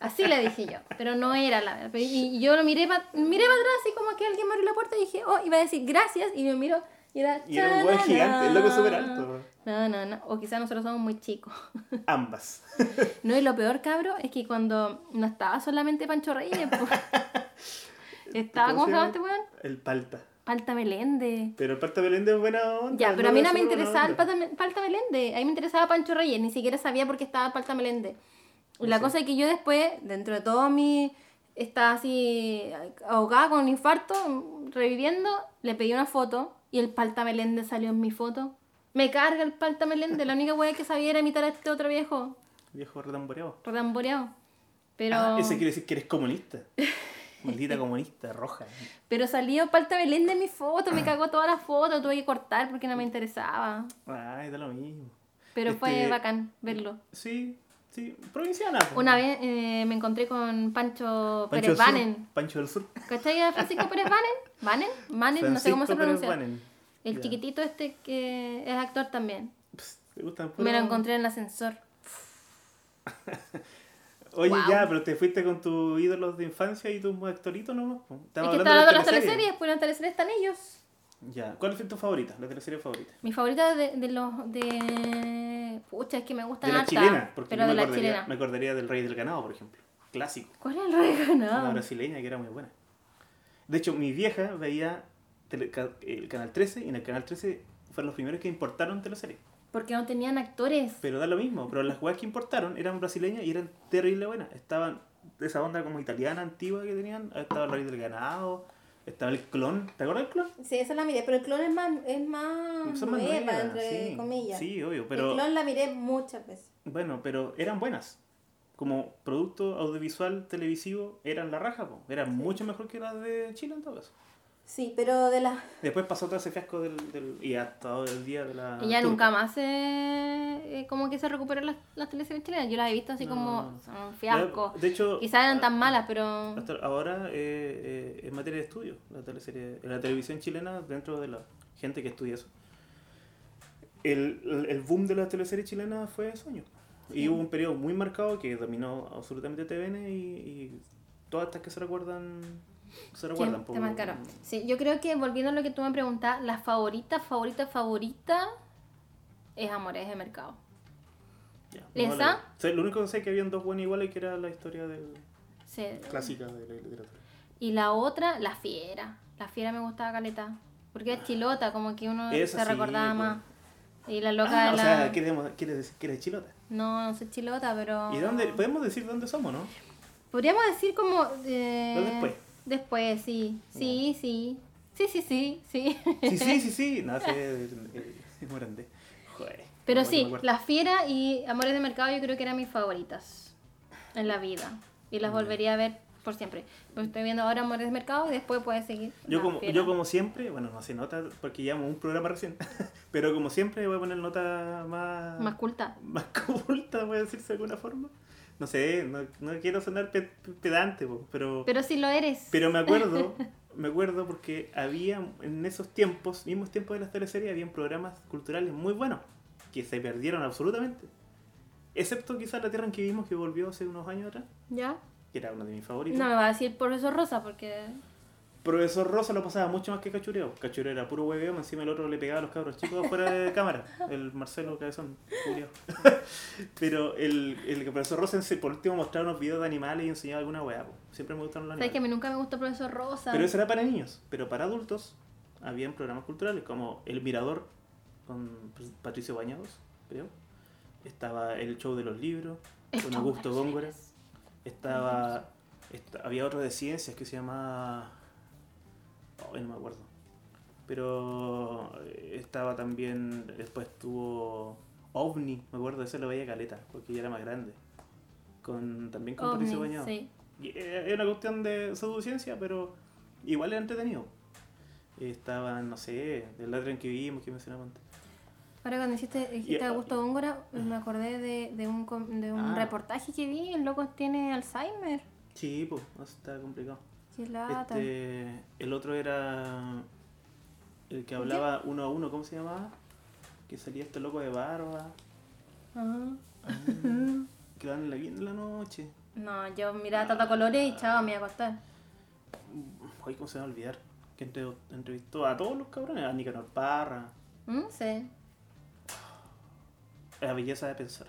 Así le dije yo, pero no era la verdad. Y yo lo miré para miré para atrás así como que alguien me abrió la puerta y dije, oh, iba a decir gracias y me miro y era... Y era un buen gigante, el loco súper alto. No, no, no, o quizás nosotros somos muy chicos. [laughs] Ambas. No, y lo peor, cabro, es que cuando no estaba solamente Pancho Reyes, pues, [laughs] estaba, ¿cómo se llama este weón? El palta. Palta Meléndez. Pero el palta Belén es buena onda. Ya, pero a mí no me interesaba el. Palta, Palta Meléndez. A mí me interesaba Pancho Reyes. Ni siquiera sabía por qué estaba Palta Meléndez. Y la Sí. cosa es que yo después, dentro de todo mi... Estaba así ahogada con un infarto, reviviendo, le pedí una foto y el Palta Meléndez salió en mi foto. Me carga el Palta Meléndez. La única wea que sabía era imitar a este otro viejo Viejo retamboreado. retamboreado. Pero... Ah, ese quiere decir que eres comunista. [laughs] Maldita comunista, roja. Pero salió Palta Belén de mi foto, me cagó todas las fotos, tuve que cortar porque no me interesaba. Ay, da lo mismo. Pero fue Este- bacán verlo. Sí, sí. Provinciana. Una vez eh, me encontré con Pancho, Pancho Pérez. Banen. Pancho del Sur. ¿Cachai a Francisco Pérez Banen? ¿Banen? ¿Banen? No sé cómo se pronuncia. El chiquitito este que es actor también. ¿Te gustan Me lo encontré en el ascensor. [laughs] Oye, ya, pero te fuiste con tus ídolos de infancia y tus actoritos nomás. Es que hablando de las teleseries. pues las teleseries están ellos. Ya, ¿cuál fue tu favorita? La teleserie favorita. Mi favorita de, de los de. Pucha, es que me gustan De la chilena, porque pero yo de me, la acordaría, chilena. me acordaría del Rey del Ganado, por ejemplo. Clásico. ¿Cuál es el rey Una ganado? brasileña que era muy buena. De hecho, mi vieja veía tele- el Canal 13 y en el Canal 13 fueron los primeros que importaron teleseries. Porque no tenían actores. Pero da lo mismo, pero las weas que importaron eran brasileñas y eran terrible buenas. Estaban de esa onda como italiana antigua que tenían. Estaba el rey del ganado, estaba el clon. ¿Te acuerdas del clon? Sí, esa la miré, pero el clon es más, es más Son más nuevas, entre sí. comillas. Sí, obvio, El pero clon la miré muchas veces. bueno, pero eran buenas. Como producto audiovisual televisivo eran la raja, po. eran mucho mejor que las de Chile en todo caso. Sí, pero de las... Después pasó todo ese fiasco del, del y hasta el día de la Y ya turca. nunca más se, eh, como que se recuperan las, las teleseries chilenas. Yo las he visto así No. como son un fiasco. De hecho, Quizás eran tan malas, pero... Hasta ahora, eh, eh, en materia de estudio, la, teleserie, la televisión chilena, dentro de la gente que estudia eso, el, el- boom de la teleserie chilena fue Sueño. Y hubo un periodo muy marcado que dominó absolutamente TVN y, y todas estas que se recuerdan, se Sí, recuerdan. te marcaron. Sí, yo creo que volviendo a lo que tú me preguntas, la favorita, favorita, favorita es Amores de Mercado. O sea, lo único que sé es que habían dos buenas iguales que era la historia del, Sí. clásica de la literatura. Y la otra, La Fiera. La Fiera me gustaba caleta. Porque es chilota, como que uno se sí, recordaba pues. más. Y la loca Ah, de o la... sea, ¿quieres, decir que eres chilota? No, no soy chilota, pero... ¿Y dónde? Podemos decir dónde somos, ¿no? Podríamos decir como... eh, después. Después, sí. Sí, sí. Sí, sí, sí, sí. Sí, sí, [laughs] sí, sí. No eh, eh, muy grande. Joder. Pero sí. La Fiera y Amores de Mercado yo creo que eran mis favoritas en la vida. Y las volvería a ver por siempre. Pues estoy viendo ahora Amores de Mercado y después puedes seguir. Yo como, Fiera. yo como siempre, bueno, no sé nota porque llevamos un programa recién, [laughs] pero como siempre voy a poner nota más, Más culta. [laughs] más culta, voy a decirse de alguna forma. No sé, no, no quiero sonar pe- pedante, po, pero, Pero si lo eres. pero me acuerdo, [laughs] me acuerdo porque había en esos tiempos, mismos tiempos de las teleseries, habían programas culturales muy buenos que se perdieron absolutamente. Excepto quizás La Tierra en que vivimos que volvió hace unos años atrás, ¿Ya? que era uno de mis favoritos. No me va a decir Profesor Rosa porque... Profesor Rosa lo pasaba mucho más que Cachureo. Cachureo era puro hueveo, encima el otro le pegaba a los cabros chicos fuera de cámara. El Marcelo Cabezón, Julio. [laughs] Pero el, el profesor Rosa por último mostraba unos videos de animales y enseñaba alguna hueá. Siempre me gustaron los Sabes que a animales. mí nunca me gustó Profesor Rosa. Pero eso era para niños. Pero para adultos habían programas culturales como El Mirador con Patricio Bañados, creo. Estaba El Show de los Libros El con Augusto Góngora. Estaba, esta- había otro de ciencias que se llamaba. No me acuerdo. Pero eh, estaba también. Después tuvo OVNI, me acuerdo, ese lo veía caleta, porque ya era más grande. Con, también con Patricio Bañado. sí. Era era una cuestión de pseudociencia, pero igual era entretenido. Estaba, no sé, del ladro en que vivimos, que mencionaba antes. Ahora cuando hiciste, dijiste Y- Augusto Góngora, me acordé de, de un, de un Ah. reportaje que vi. El loco tiene Alzheimer. Sí, pues, está complicado. Qué lata. Este, el otro era el que hablaba uno a uno, ¿cómo se llamaba? Que salía este loco de barba, Ah. [laughs] que van en la bien de la noche. No, yo miraba Tata Colores y chao, me iba a acostar. Ay, ¿cómo se va a olvidar? Que entre- entrevistó a todos los cabrones, a Nicanor Parra, ¿Mm? Sí. la belleza de pensar.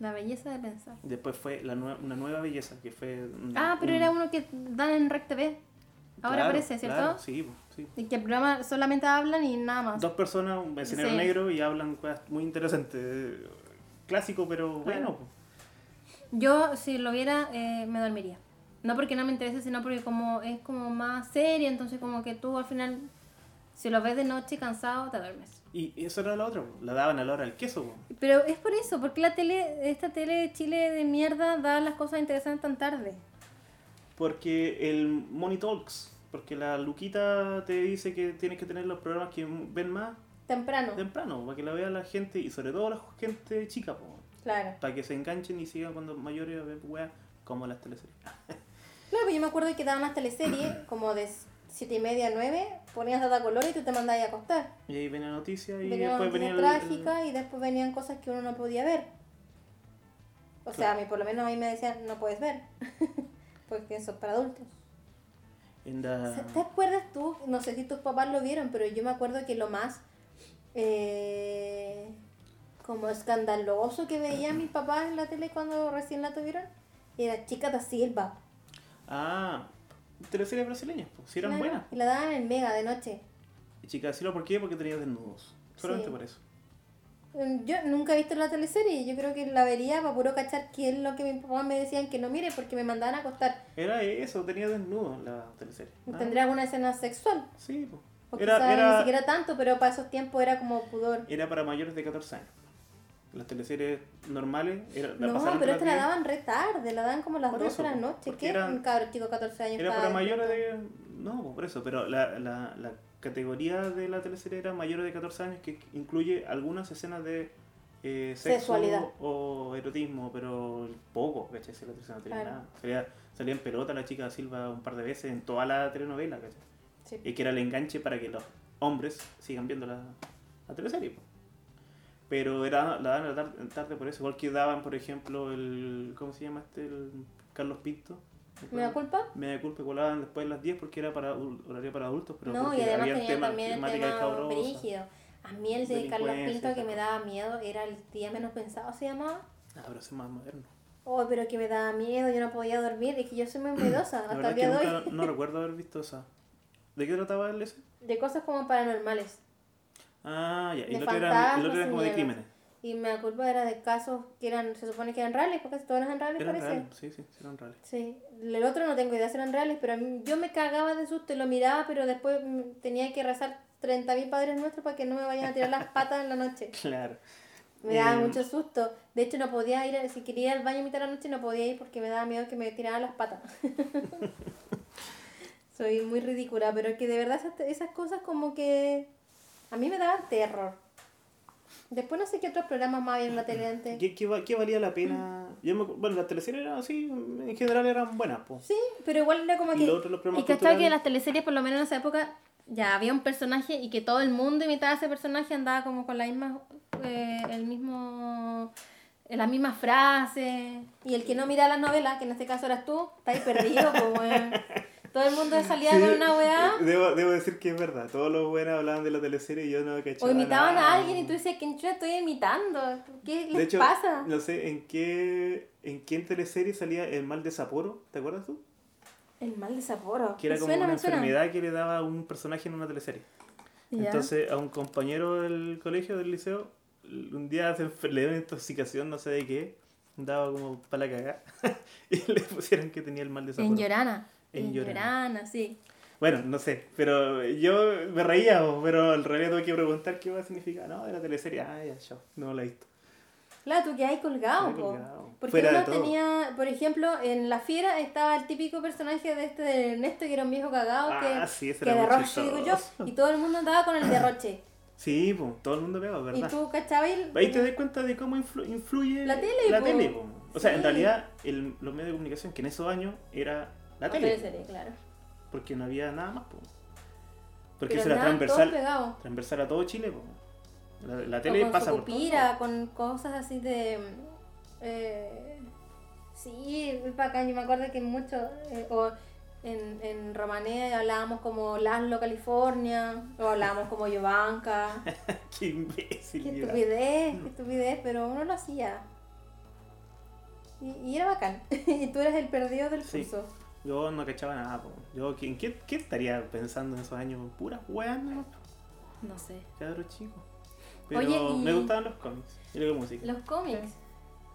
La belleza de pensar. Después fue la nue- una nueva belleza, que fue... Ah, pero un- era uno que dan en Rec TV. Ahora Claro, aparece, ¿cierto? claro, sí, sí. Y que el programa solamente hablan y nada más. Dos personas, un escenario Sí. negro y hablan cosas muy interesantes. Clásico, pero bueno. Yo, si lo viera, eh, me dormiría. No porque no me interese, sino porque como es como más seria, entonces como que tú al final, si lo ves de noche cansado, te duermes. Y y eso era la otra, po, la daban a la hora del queso. po. Pero es por eso, porque la tele, esta tele de Chile de mierda da las cosas interesantes tan tarde. Porque el Money Talks, porque la Luquita te dice que tienes que tener los programas que ven más Temprano. temprano, para que la vea la gente y sobre todo la gente chica, po, Claro. para que se enganchen y sigan cuando mayores ver weas como las teleseries. [laughs] Claro, pues yo me acuerdo que daban unas teleseries como de siete y media a 9, ponías data color y tú te mandabas a acostar. Y ahí venía la noticia y Venían después venía noticias el- y después venían cosas que uno no podía ver. O sea, a mí por lo menos a mí me decían, no puedes ver, [laughs] porque eso es para adultos. la- ¿Te acuerdas tú? No sé si tus papás lo vieron, pero yo me acuerdo que lo más eh, como escandaloso que veían mis papás en la tele cuando recién la tuvieron era Chica da Silva. Ah, teleseries brasileñas, pues, si eran Claro, buenas. Y la daban en Mega de noche. Y chicas, decirlo por qué, porque tenía desnudos. Solamente Sí. por eso. Mm, Yo nunca he visto la teleserie, yo creo que la vería para puro cachar qué es lo que mis papás me decían que no mire porque me mandaban a acostar. Era eso, tenía desnudo en la teleserie. Nada. ¿Tendría alguna escena sexual? Sí, po. O Era, ni era, siquiera tanto, pero para esos tiempos era como pudor. era para mayores de 14 años. Las teleseries normales era, la No, pero esta la las 10. daban re tarde, la daban como a las Por 12 eso, de la noche. ¿Qué era- un cabro chico de 14 años? Era para mayores de... No, po, por eso, pero la, la, la categoría de la teleserie era mayores de 14 años que incluye algunas escenas de eh, sexo Sexualidad. o erotismo, pero poco, ¿cachai? Si la teleserie no tenía Claro. nada. Salía, salía en pelota la chica Silva un par de veces en toda la telenovela, ¿cachai? Sí. Y que era el enganche para que los hombres sigan viendo la, la teleserie. po. Pero era, la daban la tar- tarde por eso, igual que daban, por ejemplo, el... ¿Cómo se llama este? El Carlos Pinto. ¿Me da culpa? Media culpa que volaban después de las 10 porque era para horario para adultos, pero No, y además había tenía temas- también el tema brígido. A mí el de Carlos Pinto que me daba miedo era el día menos pensado, se llamaba. Ah, pero es más moderno. Oh, pero que me daba miedo, yo no podía dormir, es que yo soy muy [coughs] miedosa hasta el día de nunca, hoy. no recuerdo haber visto esa. ¿De qué trataba el ese? De cosas como paranormales. Ah, ya. Y el otro era, el fantasmas otro era y como de crímenes. Y me culpa era de casos que eran, se supone que eran reales, porque todos eran reales Eran parece. reales, sí, sí, eran reales. Sí, el otro no tengo idea si eran reales, pero a mí- yo me cagaba de susto y lo miraba, pero después tenía que rezar 30.000 padres nuestros para que no me vayan a tirar las [laughs] patas en la noche. Claro. Me daba Eh, mucho susto. De hecho, no podía ir, si quería ir al baño a mitad de la noche, no podía ir porque me daba miedo que me tiraran las patas. [laughs] [laughs] Soy muy ridícula, pero que de verdad esas, esas cosas como que a mí me daban terror. Después no sé qué otros programas más había en la tele antes. ¿Qué, qué, va- qué valía la pena? Yo me, bueno, las teleseries eran así, en general eran buenas, pues. Sí, pero igual era como Y que... lo otro, los Y cachaba que las teleseries, por lo menos en esa época, ya había un personaje y que todo el mundo imitaba a ese personaje, andaba como con la misma, eh, el mismo, eh, la misma frase. Y el que no miraba las novelas, que en este caso eras tú, está ahí perdido, pues, weón. [laughs] Todo el mundo salía Sí, con una weá. Debo, debo decir que es verdad. Todos los buenos hablaban de la teleserie y yo no cachaba O imitaban nada. a alguien y tú decías, ¿quién yo estoy imitando? ¿Qué les De hecho, pasa? no sé en qué en qué teleserie salía el mal de Sapporo, ¿te acuerdas tú? El mal de Sapporo. Que era Me como suena, una me suena. enfermedad que le daba a un personaje en una teleserie. Ya. Entonces, a un compañero del colegio, del liceo, un día se le dio una intoxicación, no sé de qué, daba como para la cagada, [laughs] y le pusieron que tenía el mal de Sapporo. En Llorana. En En Llorana. Llorana, sí. Bueno, no sé, pero yo me reía, pero en realidad tuve que preguntar qué iba a significar. No, era teleserie, ah, ya, yo, no la he visto. Claro, tú que hay colgado, colgado. Porque Fuera de uno tenía, por ejemplo, en La Fiera estaba el típico personaje de este de Ernesto, que era un viejo cagado, Ah, que, sí, que derroche, digo yo, y todo el mundo andaba con el derroche. Sí, pues, todo el mundo pega, y ¿verdad? tú, ¿cachabas? Ahí te das cuenta de cómo influ- influye La tele, la po. tele, po. O sea, en Sí. realidad, el, los medios de comunicación, que en esos años era la tele, Teleserie, claro. porque no había nada más, po. Porque Pero eso era andaban todos transversal, transversal a todo Chile, po. La, la O tele con pasa su por todo. con cosas así de... Eh, sí, es bacán, yo me acuerdo que mucho... eh, o en, en Romané hablábamos como Laszlo, California, o hablábamos como [laughs] Yovanka. [laughs] Qué imbécil. Qué estupidez, qué estupidez, pero uno lo hacía. Y, y era bacán. [laughs] y tú eras el perdido del Sí. Yo no cachaba nada, po. Yo, ¿en qué, qué estaría pensando en esos años? Puras weas, ¿no? No sé. Cabro chico. Pero Oye, y- me gustaban los cómics y la música. Los cómics.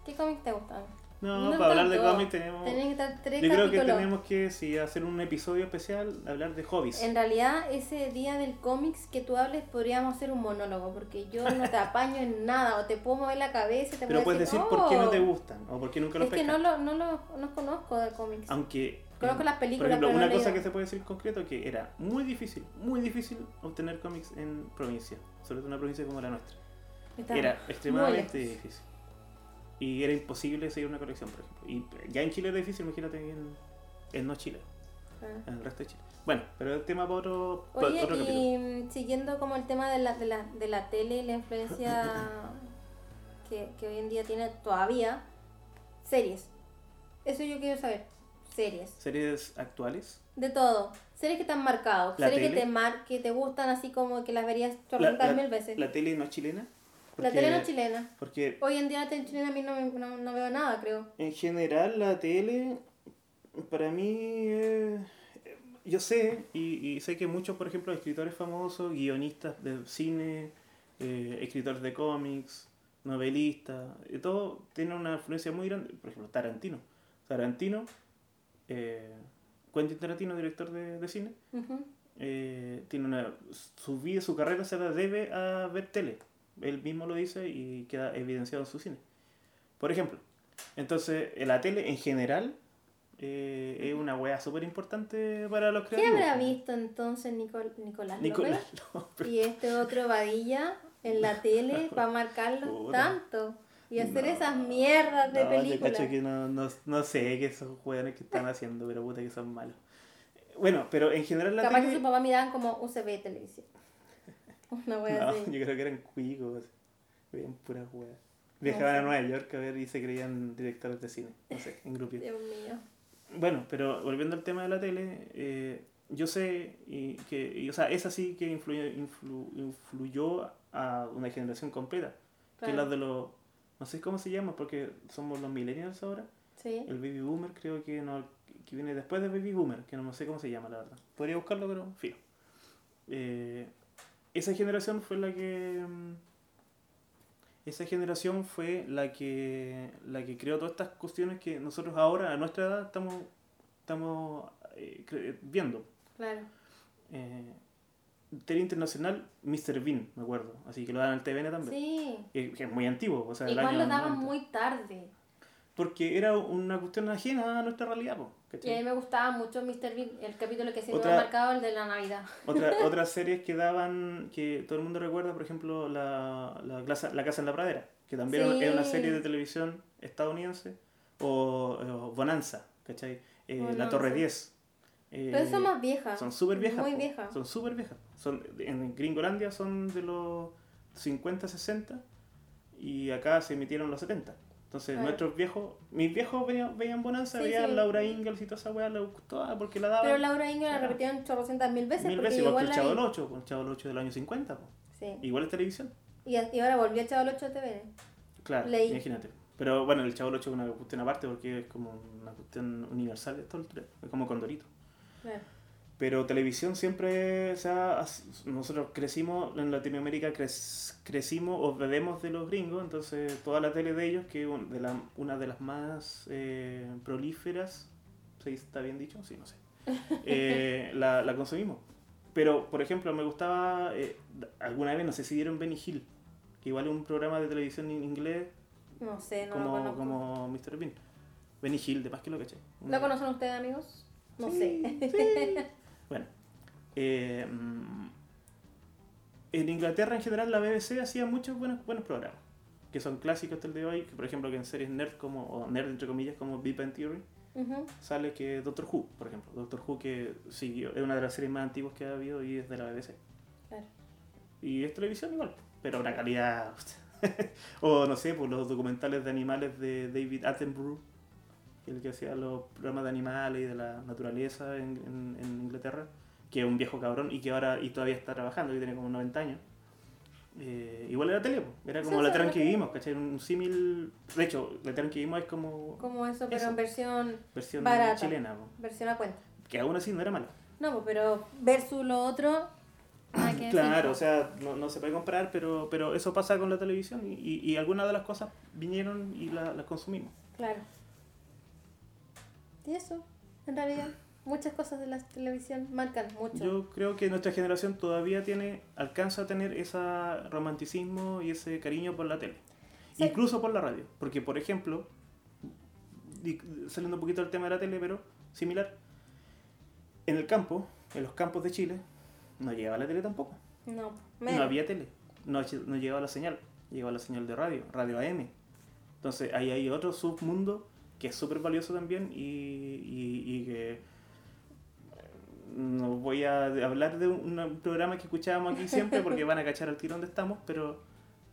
¿Qué cómics te gustan? No, No para hablar de cómics tenemos... Que estar tres Yo creo que tenemos que, si hacer un episodio especial, hablar de hobbies. En realidad, ese día del cómics que tú hables, podríamos hacer un monólogo, porque yo no te [laughs] apaño en nada, o te puedo mover la cabeza y te Pero puedo puedes decir por qué no te "Oh". gustan o por qué nunca los Es que no, lo, no, lo, no conozco de cómics. Aunque... Conozco en- las películas, Por ejemplo, pero no una he cosa que se puede decir en concreto que era muy difícil, muy difícil obtener cómics en provincia. Sobre todo en una provincia como la nuestra. Está Era extremadamente difícil. Y era imposible seguir una colección, por ejemplo. Y ya en Chile era difícil, imagínate en, en no Chile, Ah. en el resto de Chile. Bueno, pero el tema para otro, para Oye, otro y mm, siguiendo como el tema de la, de la, de la tele y la influencia [laughs] que, que hoy en día tiene todavía, series. Eso yo quiero saber. Series. Series actuales. De todo. Series que te han marcado. La series que te, mar que te gustan así como que las verías la- mil veces. la tele no chilena. La tele no es chilena. Porque Hoy en día la tele chilena a mí no, no, no veo nada, creo. en general la tele, para mí, eh, yo sé, y, y sé que muchos, por ejemplo, escritores famosos, guionistas de cine, eh, escritores de cómics, novelistas, todo tiene una influencia muy grande. Por ejemplo, Tarantino. Tarantino, eh, Quentin Tarantino, director de, de cine, eh, tiene una su vida, su carrera se la debe a ver tele. Él mismo lo dice y queda evidenciado en su cine. Por ejemplo, entonces eh, la tele en general eh, es una wea súper importante para los ¿Qué creativos. habrá visto entonces Nicol- Nicolás Nicolás López? [laughs] López. Y este otro Vadilla en la tele [laughs] para marcarlos tanto y hacer No. esas mierdas de No, yo películas. cacho que no, no, no sé qué esos jóvenes que están haciendo, pero puta que son malos. Bueno, pero en general la Capaz tele... que su papá miraban como UCB televisión. [laughs] Una wea No, así. yo creo que eran cuicos. Veían puras weas. Viajaban a. Nueva York a ver y se creían directores de cine. No sé, en grupos. Dios mío. Bueno, pero volviendo al tema de la tele, eh, yo sé y que, y, o sea, esa sí que influyó, influ- influyó a una generación completa, que es Claro. la de los, no sé cómo se llama, porque somos los millennials ahora, Sí. el baby boomer creo que no, que viene después de baby boomer, que no sé cómo se llama la verdad. Podría buscarlo, pero fijo. Eh, esa generación fue la que mm, esa generación fue la que la que creó todas estas cuestiones que nosotros ahora a nuestra edad estamos estamos eh, viendo Claro. eh, tele internacional Mr. Bean me acuerdo así que lo dan el TVN también Sí. Eh, que es muy antiguo o sea Igual lo daban 90. muy tarde. porque era una cuestión ajena a nuestra realidad po, Y a mí me gustaba mucho Mr. Bean, el capítulo que siempre me ha marcado, el de la Navidad. Otra, [laughs] otras series que daban, que todo el mundo recuerda, por ejemplo, la, la, Casa, la Casa en la Pradera, que también Sí. era una serie de televisión estadounidense, o, o Bonanza, ¿cachai? Eh, La. Torre 10. eh, Pero son más viejas. Son súper viejas. Muy po, viejas. Son súper viejas. Son, en Gringolandia son de los 50, 60, y acá se emitieron los 70. Entonces, Claro. nuestros viejos, mis viejos veían, veían Bonanza, Sí, veían sí. Laura Ingalls y toda esa weá, les gustó porque la daban. Pero Laura Inga la repitieron chorrocientas mil veces Mil veces, igual igual que el la Chavo vi. del 8, el Chavo del 8 del año 50, po. Sí. igual es televisión. Y, y ahora volvió el Chavo del 8 TV. Claro, Leí. imagínate. Pero bueno, el Chavo del 8 es una cuestión aparte porque es como una cuestión universal de todo el tres, es como Condorito. Pero televisión siempre, o sea, nosotros crecimos en Latinoamérica, crec- crecimos o bebemos de los gringos, entonces toda la tele de ellos, que es un- de la- una de las más eh, prolíferas, ¿sí está bien dicho? Sí, no sé. [laughs] Eh, la, la consumimos. Pero, por ejemplo, me gustaba, eh, alguna vez, no sé si dieron Benny Hill, que igual es un programa de televisión en inglés No sé, no lo como, conozco. como Mr. Bean. Benny Hill, de más que lo caché. ¿Lo conocen ustedes, amigos? No Sí, sé. sí. [laughs] Bueno, eh, en Inglaterra en general la BBC hacía muchos buenos, buenos programas, que son clásicos hasta el de hoy, que por ejemplo que en series nerd como, o nerd entre comillas como Big Bang Theory, sale que Doctor Who, por ejemplo. Doctor Who que siguió, es una de las series más antiguas que ha habido y es de la BBC. Claro. Y es televisión igual, pero una calidad... [laughs] o no sé, pues los documentales de animales de David Attenborough, el que hacía los programas de animales y de la naturaleza en, en- en Inglaterra, que es un viejo cabrón y que ahora y todavía está trabajando, que tiene como 90 años. Eh, igual era tele, era como Sí, la era que vivimos, ¿cachai? Un símil... De hecho, la tran que vivimos es como Como eso, pero Eso. en versión, versión Barata. chilena, pues, versión a cuenta. que aún así no era mala. No, pero versus lo otro. que Claro, o sea, no, no se puede comparar, pero, pero eso pasa con la televisión y, y, y algunas de las cosas vinieron y la- las consumimos. Claro. Y eso, en realidad, muchas cosas de la televisión marcan mucho. Yo creo que nuestra generación todavía tiene, alcanza a tener ese romanticismo y ese cariño por la tele. Sí. Incluso por la radio. Porque, por ejemplo, saliendo un poquito del tema de la tele, pero similar, en el campo, en los campos de Chile, no llegaba la tele tampoco. No, No había tele, no, no llegaba la señal, llegaba la señal de radio, radio AM. Entonces ahí hay otro submundo que es súper valioso también y, y- y que no voy a hablar de un, programa que escuchábamos aquí siempre porque [laughs] van a cachar al tiro donde estamos, pero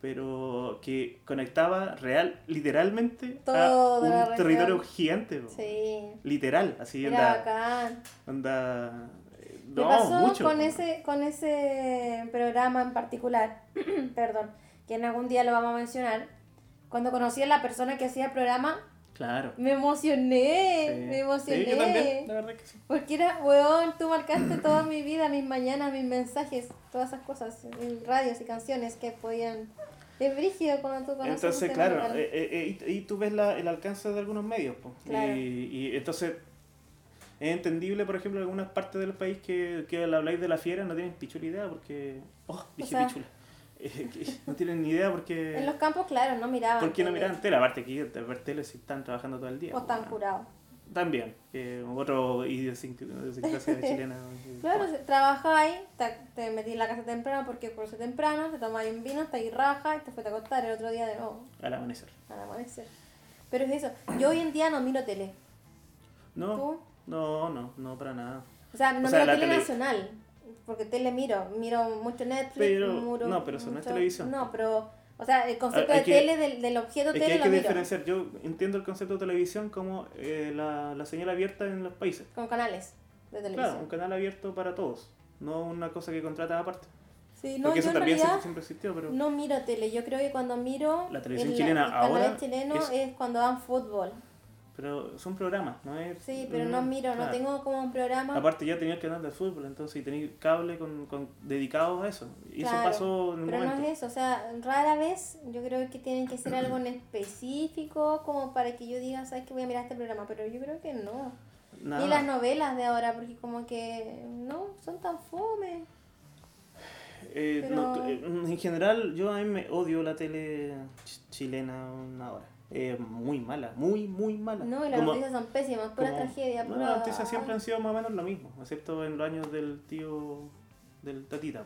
pero que conectaba real, literalmente a Toda un territorio gigante. Sí, literal, así anda eh, Me no, pasó mucho. con ese, con ese programa en particular, [clears throat] perdón, que en algún día lo vamos a mencionar. Cuando conocí a la persona que hacía el programa, Claro. me emocioné, Sí. me emocioné. Sí, yo también, la verdad que sí. Porque era, weón, tú marcaste toda mi vida, mis mañanas, mis mensajes, todas esas cosas, radios y canciones que podían Es brígido cuando tú conoces Entonces, claro, eh, eh, eh, y, y tú ves la- el alcance de algunos medios. po. Claro. Y, y entonces es entendible, por ejemplo, en algunas partes del país que, que habláis de la fiera no tienen pichula idea porque... Oh, dije sea, pichula. Eh, [laughs] no tienen ni idea porque... En los campos, claro, no miraban. ¿Por qué no miraban tele? Aparte que ver tele si están trabajando todo el día. O po, están curados. También. que otro idiosincrasia [laughs] chilena. Claro, si trabajáis, te, te metí en la casa temprano porque por ser temprano, te tomáis un vino, estáis raja y te fuiste a acostar el otro día de nuevo, Al amanecer. al amanecer. Pero es eso, yo hoy en día no miro tele. No, ¿Tú? no, no, no, para nada. O sea, no O sea, miro la tele tele- nacional, porque tele miro, miro mucho Netflix, Pero- miro no, pero eso no es mucho- televisión. No, pero, o sea, el concepto hay de que- tele, del, del objeto Es que tele hay lo que miro, diferenciar. Yo entiendo el concepto de televisión como eh, la, la señal abierta en los países. con canales de Claro, televisión. un canal abierto para todos. No una cosa que contratan aparte. Sí, no, Porque eso también realidad siempre, existió, pero... no miro tele, yo creo que cuando miro La televisión el- chilena el ahora es- es... cuando dan fútbol. Pero son programas, ¿no es? Sí, pero no miro, no tengo como un programa. Aparte ya tenía el canal de fútbol, entonces y tenía cable con, con dedicados a eso. Y Claro, eso pasó en un Pero momento. no es eso, o sea, rara vez yo creo que tienen que ser algo en específico como para que yo diga, sabes que voy a mirar este programa, pero yo creo que no. Nada Ni las novelas de ahora, porque como que no, son tan fome. Eh, pero- no, eh, en general, yo a mí me odio la tele ch- chilena ahora. Es muy mala, muy, muy mala. No, y las Como- noticias son pésimas, pura como- tragedia, no, pura... las noticias siempre han sido más o menos lo mismo, excepto en los años del tío, del tatita,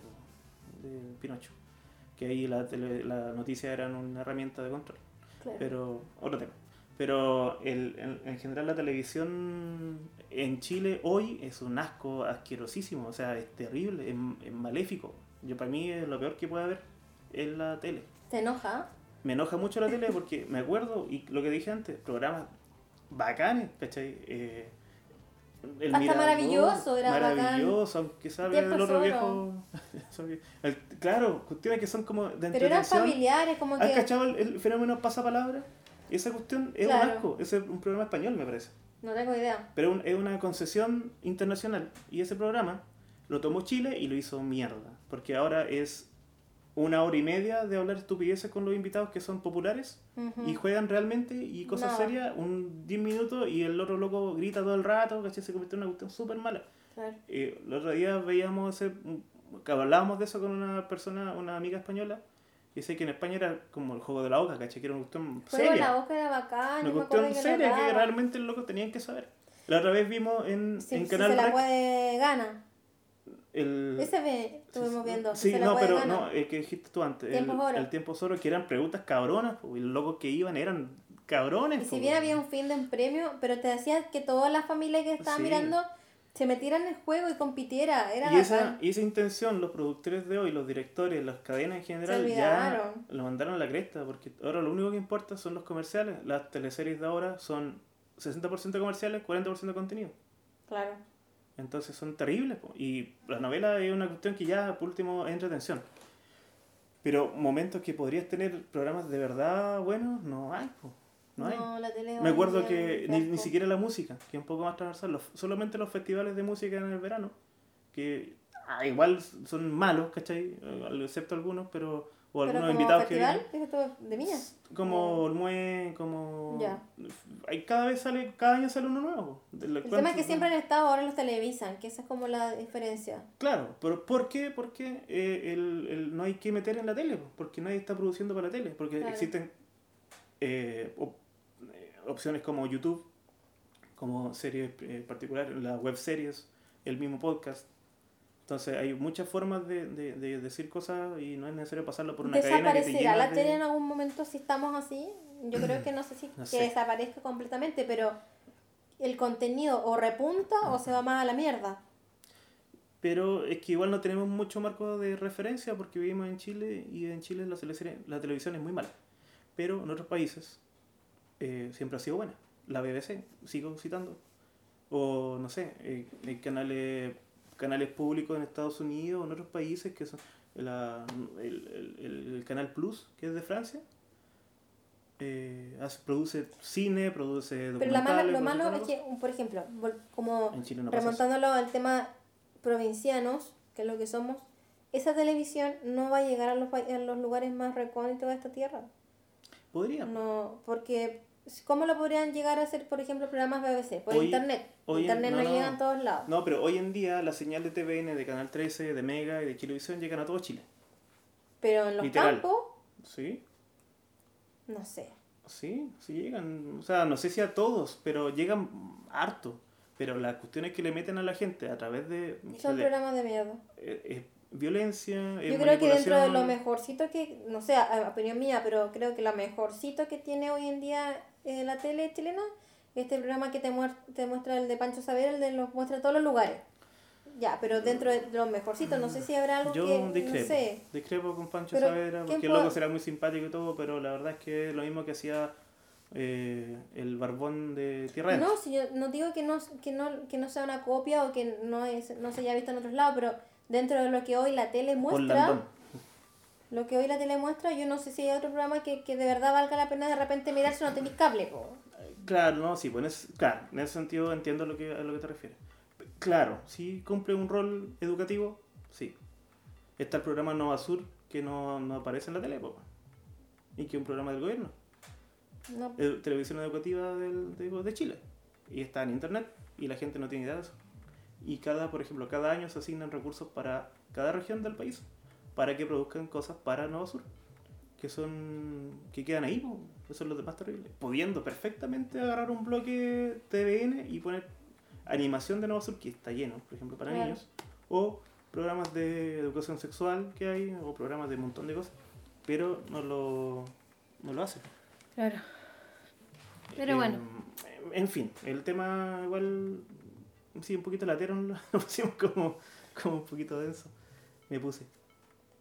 de Pinocho. Que ahí la, tele- la noticia era una herramienta de control. Claro. Pero, otro tema. Pero el, en, en general la televisión en Chile hoy es un asco asquerosísimo, o sea, es terrible, es, es maléfico. Yo para mí es lo peor que puede haber en la tele. ¿Te enoja? Me enoja mucho la tele porque me acuerdo, y lo que dije antes, programas bacanes, ¿cachai? Eh, el Hasta Mirador, maravilloso, era bacán. Maravilloso, aunque Tiempo el otro viejo. [laughs] el- claro, cuestiones que son como de Pero eran familiares, como ¿Has que... cachado el, el fenómeno pasapalabra? Esa cuestión es Claro. un asco, ese es un programa español me parece. No tengo idea. Pero un- es una concesión internacional. Y ese programa lo tomó Chile y lo hizo mierda. Porque ahora es una hora y media de hablar estupideces con los invitados que son populares Ujú. y juegan realmente y cosas No. serias, un 10 minutos y el otro loco grita todo el rato, ¿cachai? Se convirtió en una cuestión súper mala. Claro. Eh, el otro día veíamos ese, que hablábamos de eso con una persona, una amiga española, y dice que en España era como el juego de la boca, ¿cachai? Que era una cuestión Juego en la seria. boca era bacán, Una cuestión que seria que daban. realmente los locos tenían que saber. La otra vez vimos en, Si, en si Canal se la puede gana. El... Ese ve, estuvimos viendo. Sí, la no, pero gana. no, el que dijiste tú antes, el, Tiempos oro. el tiempo solo, que eran preguntas cabronas, y los locos que iban eran cabrones. Y si bien había un fin de un premio, pero te decía que todas las familias que estaban Sí. mirando se metieran en el juego y compitiera. Era Y esa, y esa intención, los productores de hoy, los directores, las cadenas en general, ya lo mandaron a la cresta, porque ahora lo único que importa son los comerciales. Las teleseries de ahora son 60% comerciales, 40% contenido. Claro. Entonces son terribles. po. Y la novela es una cuestión que ya, por último, es entretención. Pero momentos que podrías tener programas de verdad buenos, no hay. po. No hay. la tele Me acuerdo que ni, ni siquiera la música, que es un poco más transversal, los- solamente los festivales de música en el verano, que ah, igual son malos, ¿cachai? Eh, Excepto algunos, pero. O algunos como invitados festival, que ¿es esto de vienen. Como Olmue, como. Ya. Hay, cada vez sale, cada año sale uno nuevo. El tema es que ¿cuántos- siempre han estado, ahora los televisan, que esa es como la diferencia. Claro, pero ¿por qué? Porque eh, el, el- no hay que meter en la tele, po, porque nadie está produciendo para la tele, porque Claro. existen eh, op- eh, opciones como YouTube, como series eh, particulares, las web series, el mismo podcast. Entonces hay muchas formas de, de- de decir cosas y no es necesario pasarlo por una cadena que te ¿Desaparecerá llena la de- tele en algún momento si estamos así? Yo creo que no sé si [clears throat] No que sé. desaparezca completamente, pero el contenido o repunta o se va más a la mierda. Pero es que igual no tenemos mucho marco de referencia porque vivimos en Chile y en Chile la, televisión- la televisión es muy mala. Pero en otros países eh, siempre ha sido buena. La BBC, sigo citando. O no sé, eh, hay canales, canales públicos en Estados Unidos o en otros países que son la- el, el- el Canal Plus, que es de Francia. eh, hace- produce cine, produce Pero la mala- documentales. lo malo es que, por ejemplo, como no remontándolo al tema provincianos, que es lo que somos, esa televisión no va a llegar a los, a los lugares más recónditos de esta tierra. Podría. No, porque ¿cómo lo podrían llegar a hacer, por ejemplo, programas BBC? Por Hoy- internet. hoy internet no, no, no. llega a todos lados. No, pero hoy en día la señal de TVN, de Canal 13, de Mega y de Chilevisión llegan a todo Chile. Pero en los Literal. campos, ¿Sí? no sé. Sí, sí llegan. O sea, no sé si a todos, pero llegan harto. Pero la cuestión es que le meten a la gente a través de... Son de- programas de mierda. eh, eh, violencia, eh, Yo creo que dentro de lo mejorcito que, no sé, a- opinión mía, pero creo que lo mejorcito que tiene hoy en día eh, la tele chilena, este programa que te, muer- te muestra el de Pancho Saber, el de los muestra todos los lugares. Ya, pero dentro de lo mejorcito, no sé si habrá algo Yo que, discrepo. no sé. Discrepo con Pancho Pero, ¿quién porque el loco será muy simpático y todo, pero la verdad es que es lo mismo que hacía eh, el barbón de Tierra. No, si yo no digo que no, que no, que no sea una copia o que no, es, no se haya visto en otros lados, pero dentro de lo que hoy la tele muestra. Lo que hoy la tele muestra, yo no sé si hay otro programa que, que de verdad valga la pena de repente mirar si no tenéis cable. po. Claro, no, sí, pues claro, en ese sentido entiendo lo que, a lo que te refieres. Claro, sí cumple un rol educativo, sí. Está el programa Nova Sur, que no, no aparece en la tele, po, y que es un programa del gobierno, No, eh, televisión educativa del, de, de Chile. Y está en internet, y la gente no tiene idea de eso. Y cada, por ejemplo, cada año se asignan recursos para cada región del país, para que produzcan cosas para Nova Sur, que son, que quedan ahí, po. eso es lo más terrible. Pudiendo perfectamente agarrar un bloque TVN y poner animación de Nova Sur, que está lleno, por ejemplo, para Claro. niños, o programas de educación sexual que hay, o programas de un montón de cosas, pero no lo, no lo hace. claro. Pero Eh, bueno. En fin, el tema igual, sí, un poquito latero, [laughs] lo pusimos como, como un poquito denso. Me puse.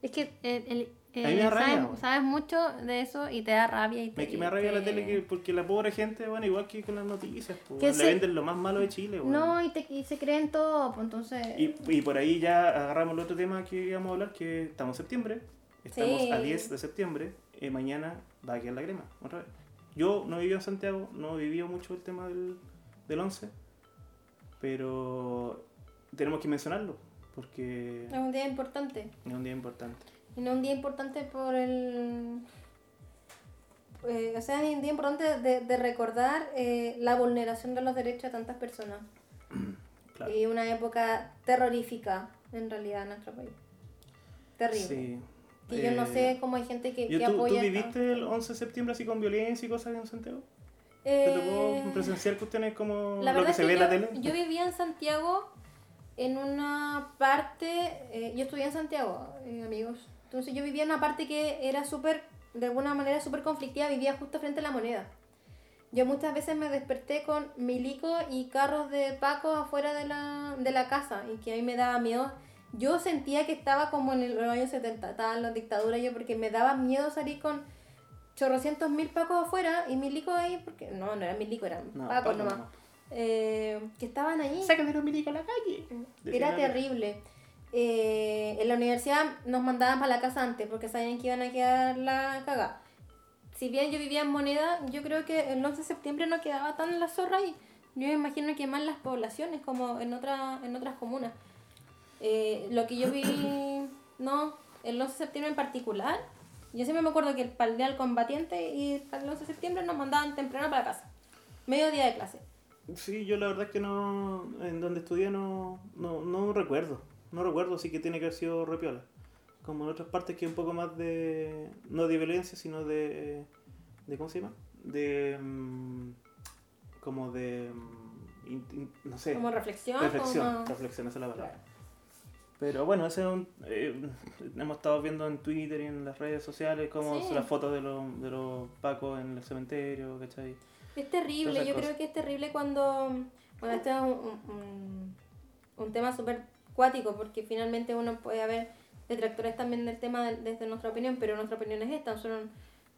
Es que el, el- A mí me da eh, rabia, sabes, mucho de eso y te da rabia. Y te, Me, que me arraiga la te- tele que, porque la pobre gente, bueno, igual que con las noticias, pues, le se- venden lo más malo de Chile. bueno. No, y, te, y se creen todo, pues entonces... Y, y por ahí ya agarramos el otro tema que íbamos a hablar, que estamos en septiembre, estamos Sí. a 10 de septiembre, y mañana va a quedar la crema, otra vez. Yo no viví en Santiago, no viví mucho el tema del, del 11, pero tenemos que mencionarlo, porque Es un día importante. es un día importante. Y no un día importante por el... eh, o sea, es un día importante de, de recordar eh, la vulneración de los derechos de tantas personas. [clears throat] Claro. Y una época terrorífica, en realidad, en nuestro país. Terrible. Sí. Que yo no Eh, sé cómo hay gente que, yo- que ¿tú, apoya... ¿Tú viviste el 11 de septiembre así con violencia y cosas en Santiago? ¿Te Eh, tocó presenciar cuestiones como La lo que se que ve en la tele? yo vivía en Santiago en una parte, eh, yo estudié en Santiago, eh, amigos. Entonces yo vivía en una parte que era súper, de alguna manera súper conflictiva, vivía justo frente a la moneda. Yo muchas veces me desperté con milico y carros de Paco afuera de la, de la casa y que a mí me daba miedo. Yo sentía que estaba como en el- los años 70, estaba en la dictadura yo porque me daba miedo salir con chorrocientos mil Pacos afuera y milico ahí, porque no, no eran milico, eran No, Pacos Paco nomás. nomás. Eh, que estaban allí. Sácame los milicos a la calle. Era Decían, terrible. Eh, en la universidad nos mandaban para la casa antes porque sabían que iban a quedar la cagada. Si bien yo vivía en moneda, yo creo que el 11 de septiembre no quedaba tan la zorra y yo me imagino que más las poblaciones como en, otra, en otras comunas. Eh, lo que yo vi, [coughs] no, el 11 de septiembre en particular, yo siempre me acuerdo que el día del combatiente y el 11 de septiembre nos mandaban temprano para la casa. Medio día de clase. Sí, yo la verdad es que no, en donde estudié no, no, no recuerdo. No recuerdo, sí que tiene que haber sido repiola. Como en otras partes que un poco más de, no de violencia, sino de, de ¿cómo se llama? De, mm, como de, mm, in- in- no sé, Como reflexión. reflexión, como- reflexión, esa es la palabra. Pero bueno, ese es un, eh, hemos estado viendo en Twitter y en las redes sociales como Sí. las fotos de los, de los pacos en el cementerio, ¿cachai? Es terrible, yo cosas. creo que es terrible cuando, bueno, este es un, un, un tema súper cuático porque finalmente uno puede haber detractores también del tema de- desde nuestra opinión, pero nuestra opinión es esta, nosotros,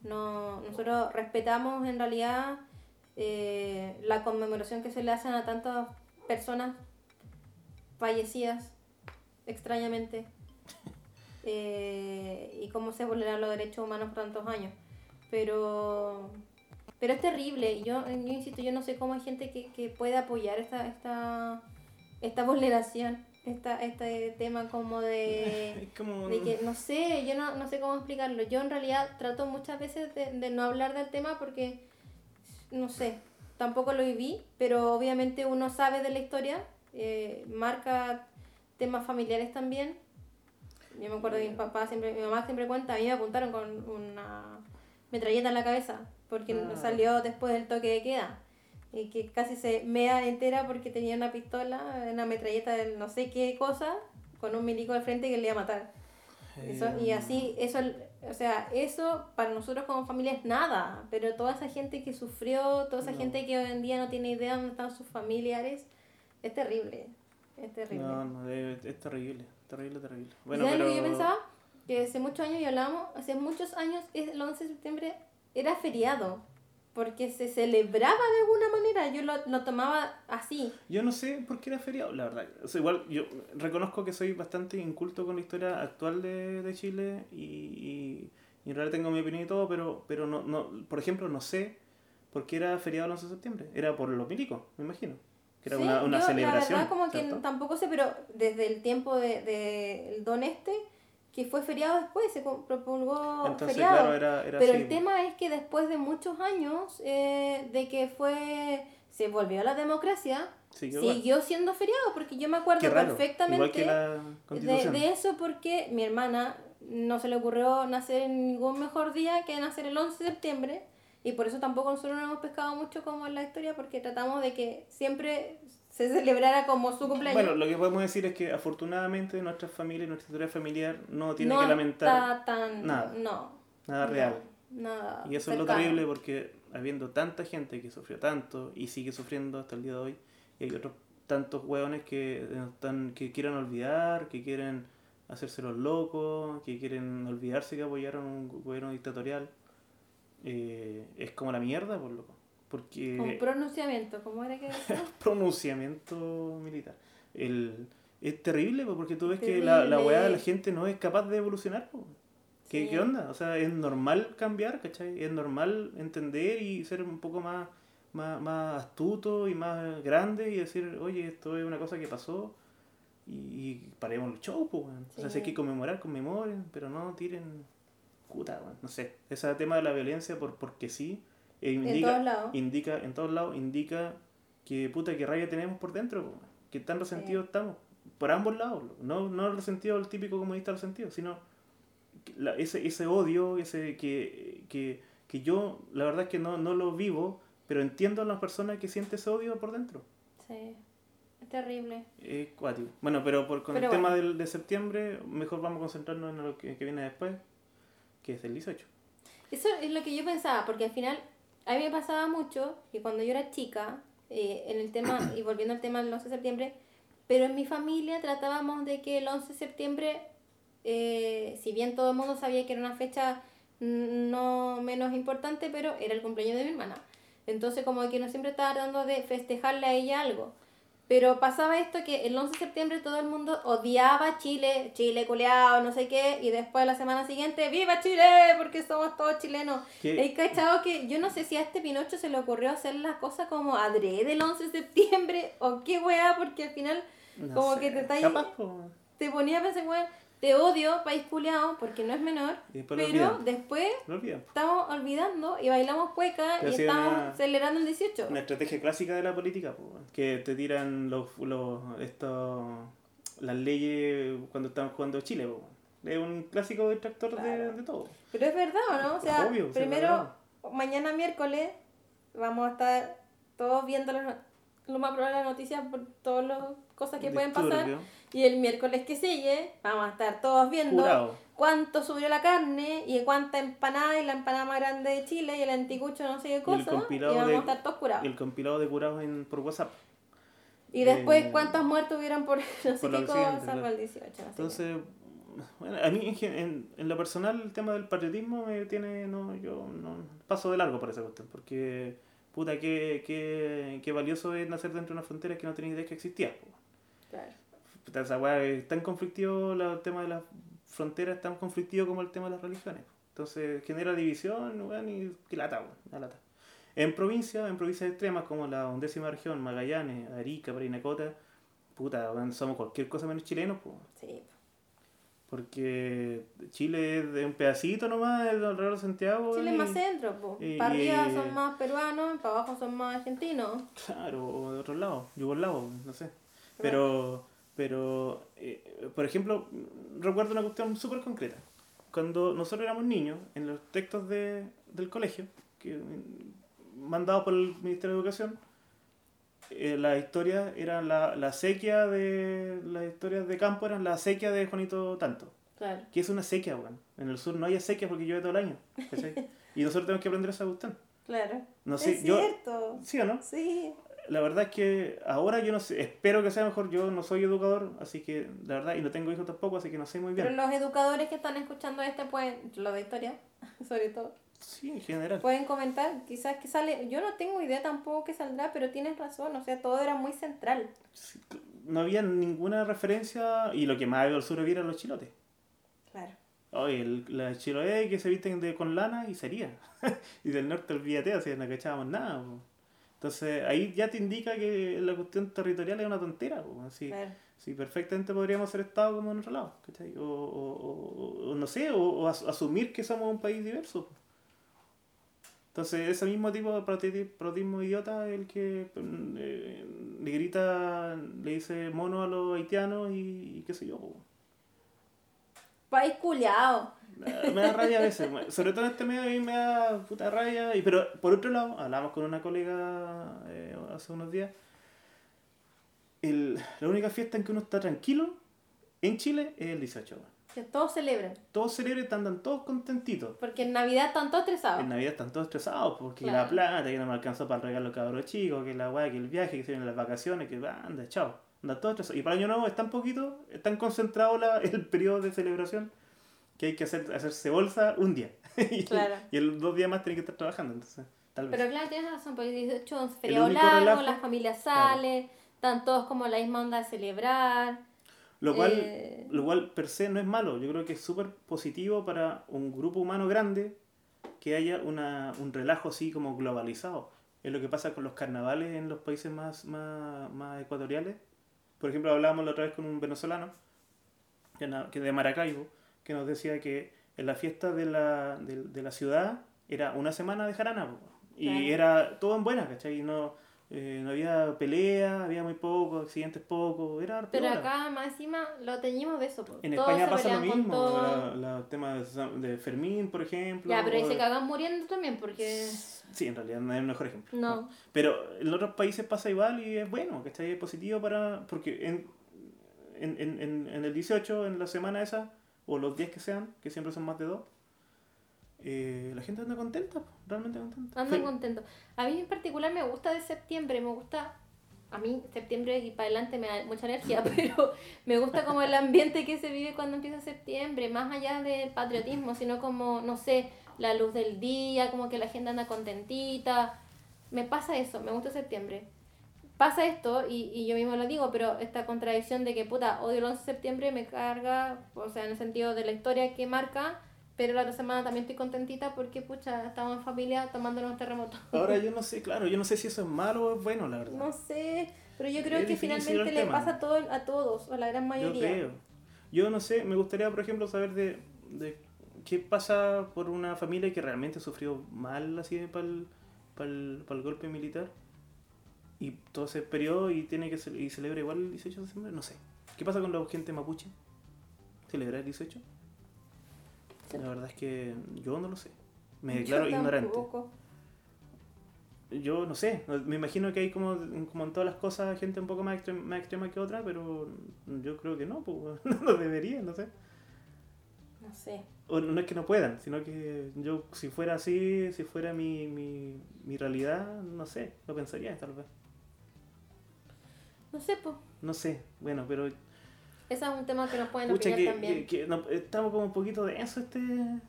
no, nosotros respetamos en realidad eh, la conmemoración que se le hacen a tantas personas fallecidas extrañamente [laughs] eh, y cómo se vulneran los derechos humanos por tantos años. Pero, pero es terrible. Yo, yo insisto, yo no sé cómo hay gente que, que puede apoyar esta, esta, esta vulneración. esta, este tema como de... [laughs] Como... De que, no sé, yo no, no sé cómo explicarlo. Yo en realidad trato muchas veces de, de no hablar del tema porque, no sé, tampoco lo viví, pero obviamente uno sabe de la historia, eh, marca temas familiares también. Yo me acuerdo que mi papá siempre, mi mamá siempre cuenta, a mí me apuntaron con una metralleta en la cabeza, porque Ah. salió después del toque de queda. Y que casi se mea entera porque tenía una pistola, una metralleta de no sé qué cosa, con un milico al frente que le iba a matar. Eso, y Eh, así, eso, o sea, eso para nosotros como familia es nada, pero toda esa gente que sufrió, toda esa No. gente que hoy en día no tiene idea dónde están sus familiares, es terrible, es terrible. No, no, es, es terrible, terrible, terrible. ¿Y Bueno, ¿Sabes pero... lo que yo pensaba? Que hace muchos años, y hablábamos, hace muchos años, el 11 de septiembre era feriado, porque se celebraba de alguna manera, yo lo, lo tomaba así. Yo no sé por qué era feriado, la verdad. O sea, igual yo reconozco que soy bastante inculto con la historia actual de, de Chile y, y, y en realidad tengo mi opinión y todo, pero, pero no, no, por ejemplo, no sé por qué era feriado el 11 de septiembre. Era por los milicos, me imagino. Que era Sí, una, una yo, celebración. La verdad, como que ¿cierto? tampoco sé, pero desde el tiempo del de, el don este, que fue feriado después, se Entonces, feriado. claro, era, era pero así, el tema es que después de muchos años eh, de que fue se volvió a la democracia, Siguió siendo feriado, porque yo me acuerdo raro, perfectamente de, de eso porque mi hermana no se le ocurrió nacer en ningún mejor día que nacer el 11 de septiembre y por eso tampoco nosotros no hemos pescado mucho como en la historia porque tratamos de que siempre se celebrara como su cumpleaños. Bueno, lo que podemos decir es que afortunadamente nuestra familia, nuestra historia familiar no tiene no que lamentar está tan nada. no nada no, real. nada Y eso es lo cercano. terrible porque habiendo tanta gente que sufrió tanto y sigue sufriendo hasta el día de hoy, y hay otros tantos hueones que, están, que quieren olvidar, que quieren hacerse los locos, que quieren olvidarse que apoyaron un gobierno dictatorial, eh, es como la mierda, por loco. Porque un pronunciamiento ¿cómo era que decía? [laughs] pronunciamiento militar. El, es terrible po, porque tú ves que la, la weá de la gente no es capaz de evolucionar. po. ¿Qué, Sí. ¿Qué onda? O sea, es normal cambiar, ¿cachai? Es normal entender y ser un poco más, más, más astuto y más grande y decir, oye, esto es una cosa que pasó y, y paremos el show, pues. O sea, si hay que conmemorar, conmemoren, pero no tiren puta, weón. No sé. Ese tema de la violencia por porque sí, eh, en indica, todos lados indica, en todos lados, indica que puta, que rabia tenemos por dentro, po, que tan resentidos estamos, por ambos lados, no, no el resentido el típico comunista resentido, sino la- ese, ese odio, ese que, que, que yo la verdad es que no, no lo vivo, pero entiendo a las personas que sienten ese odio por dentro. sí es terrible cuático. Bueno, pero por, con Pero el tema del, de septiembre, mejor vamos a concentrarnos en lo que, que viene después, que es el 18. Eso es lo que yo pensaba, porque al final a mí me pasaba mucho que cuando yo era chica, eh, en el tema, y volviendo al tema del 11 de septiembre, pero en mi familia tratábamos de que el 11 de septiembre, eh, si bien todo el mundo sabía que era una fecha no menos importante, pero era el cumpleaños de mi hermana. Entonces como que no siempre estaba tratando de festejarle a ella algo. Pero pasaba esto que el 11 de septiembre todo el mundo odiaba Chile, Chile culeado, no sé qué, y después la semana siguiente, ¡Viva Chile! Porque somos todos chilenos. He cachado que yo no sé si a este Pinocho se le ocurrió hacer las cosas como adrede el 11 de septiembre o qué weá, porque al final No Como sé, que te está ahí- capaz, po. te ponía a pensar, weón, te odio, país culeado, porque no es menor, después lo pero después Lo estamos olvidando y bailamos cueca y estamos una- celebrando el 18. Una estrategia clásica de la política, po, que te tiran los, los estos, las leyes cuando están jugando Chile. Es un clásico detractor de, Claro. de todo. Pero es verdad, ¿o no? O sea, Obvio, primero, mañana miércoles, vamos a estar todos viendo no- lo más probable las noticias por todas las cosas que pueden pasar. Y el miércoles que sigue, vamos a estar todos viendo Curado. cuánto subió la carne y cuánta empanada y la empanada más grande de Chile y el anticucho no sé qué cosa. Y, compilado vamos de- a estar todos curados. El compilado de curados en, por WhatsApp. Y después, eh, ¿cuántos muertos hubieran por [laughs] no sé qué cosa el 18? no sé qué. Entonces, bueno, a mí en, en, en lo personal el tema del patriotismo me tiene, no, yo no paso de largo por esa cuestión, porque puta, qué, qué, qué valioso es nacer dentro de una frontera que no tenía idea que existía. Claro. Esa weá es tan conflictivo la- el tema de las fronteras, es tan conflictivo como el tema de las religiones. Entonces genera división, weón, y que lata, weón, una lata. En provincias, en provincias extremas como la undécima región, Magallanes, Arica, Parinacota, puta, weón, somos cualquier cosa menos chilenos, pues. Sí. Porque Chile es de un pedacito nomás, es alrededor de Santiago. Chile y- es más centro, po. y- para arriba son más peruanos, para abajo son más argentinos. Claro, o de otro lado, yugoslavo, no sé. Pero, pero eh, por ejemplo, recuerdo una cuestión súper concreta. Cuando nosotros éramos niños, en los textos de, del colegio, que, mandados por el Ministerio de Educación, eh, la historia era la, la sequía de. Las historias de campo eran la sequía de Juanito Tanto. Claro. que es una sequía, weón. En el sur no hay sequía porque llueve todo el año. ¿cachai? [laughs] y nosotros tenemos que aprender esa cuestión. Claro. No sé, es yo. cierto. ¿Sí o no? Sí. La verdad es que ahora yo no sé, espero que sea mejor. Yo no soy educador, así que la verdad, y no tengo hijos tampoco, así que no sé muy Pero bien. los educadores que están escuchando este pueden, lo de historia, [laughs] sobre todo, Sí, en general. pueden comentar. Quizás que sale, yo no tengo idea tampoco que saldrá, pero tienes razón, o sea, todo era muy central. Sí, No había ninguna referencia, y lo que más del sur había eran los chilotes. Claro. Oye, el, la chiloé que se visten de, con lana y sería. [laughs] y del norte olvídate, así no cachábamos nada. po. Entonces ahí ya te indica que la cuestión territorial es una tontera. así. Claro. Sí, perfectamente podríamos ser Estado como en otro lado, ¿cachai? O, o, o- o no sé, o, o as- asumir que somos un país diverso. Entonces, ese mismo tipo de proti- protismo idiota es el que mm, eh, le grita, le dice mono a los haitianos y, y qué sé yo. po. País culiao. Me da rabia a veces, sobre todo en este medio a mí me da puta rabia. Y, pero por otro lado, hablamos con una colega eh, hace unos días. El, la única fiesta en que uno está tranquilo en Chile es el 18. weón. Que todos celebran. Todos celebran, andan todos contentitos. Porque en Navidad están todos estresados. En Navidad están todos estresados porque Claro. la plata, que no me alcanzó para el regalo cabros chicos, que la weá, que el viaje, que se vienen las vacaciones, que anda, chao. Andan todos estresados. Y para el año nuevo es tan poquito, es tan concentrado la- el periodo de celebración que hay que hacer, hacerse bolsa un día. [laughs] Claro. y el dos días más tienen que estar trabajando, entonces, tal vez. Pero claro, tienes razón, porque 18 es un feriado largo, relajo- las familias Claro. salen, están todos como la misma onda de celebrar. Lo cual, Eh, lo cual per se no es malo, yo creo que es súper positivo para un grupo humano grande que haya una, un relajo así como globalizado. Es lo que pasa con los carnavales en los países más, más, más ecuatoriales. Por ejemplo, hablábamos la otra vez con un venezolano que que de Maracaibo, que nos decía que en la fiesta de la, de, de la ciudad era una semana de jarana. po. Y Claro. era todo en buena, ¿cachai? Y No, eh, no había pelea, había muy poco, accidentes poco, era Pero acá más encima lo teñimos de eso. po. En Todos España pasa lo mismo, el tema de, de Fermín, por ejemplo. Ya, pero ahí se cagan muriendo también porque... Sí, en realidad no es el mejor ejemplo. No. Pero en otros países pasa igual y es bueno, ¿cachai? Es positivo para... Porque en, en, en, en el 18, en la semana esa, o los días que sean, que siempre son más de dos, eh, la gente anda contenta, realmente contenta. Andan Fe- contentos. A mí en particular me gusta de septiembre, me gusta... A mí septiembre y para adelante me da mucha energía, [laughs] pero me gusta como el ambiente que se vive cuando empieza septiembre, más allá del patriotismo, sino como, no sé, la luz del día, como que la gente anda contentita. Me pasa eso, me gusta septiembre. Pasa esto, y, y yo mismo lo digo, pero esta contradicción de que, puta, odio el 11 de septiembre me carga, o sea, en el sentido de la historia que marca, pero la otra semana también estoy contentita porque, pucha, estamos en familia tomándonos un terremoto. [laughs] Ahora yo no sé, claro, yo no sé si eso es malo o es bueno, la verdad. No sé, pero yo creo Es que finalmente le pasa a, todo, a todos, a la gran Yo mayoría. creo. Yo no sé, me gustaría, por ejemplo, saber de, de qué pasa por una familia que realmente sufrió mal así para el, para el, para el golpe militar y todo ese periodo y tiene que y celebra igual el 18 de diciembre, no sé. ¿Qué pasa con la gente mapuche? ¿Celebra el 18? Sí. La verdad es que yo no lo sé. Me Yo declaro ignorante. tampoco. Yo no sé, me imagino que hay como, como en todas las cosas gente un poco más extrema, más extrema que otra, pero yo creo que no, pues [laughs] no debería, no sé. No sé. O no es que no puedan, sino que yo si fuera así, si fuera mi, mi, mi realidad, no sé, lo pensaría tal vez. No sé, pues. No sé, bueno, pero Ese es un tema que nos pueden pucha, opinar que, también. que- que no- estamos como un poquito denso este,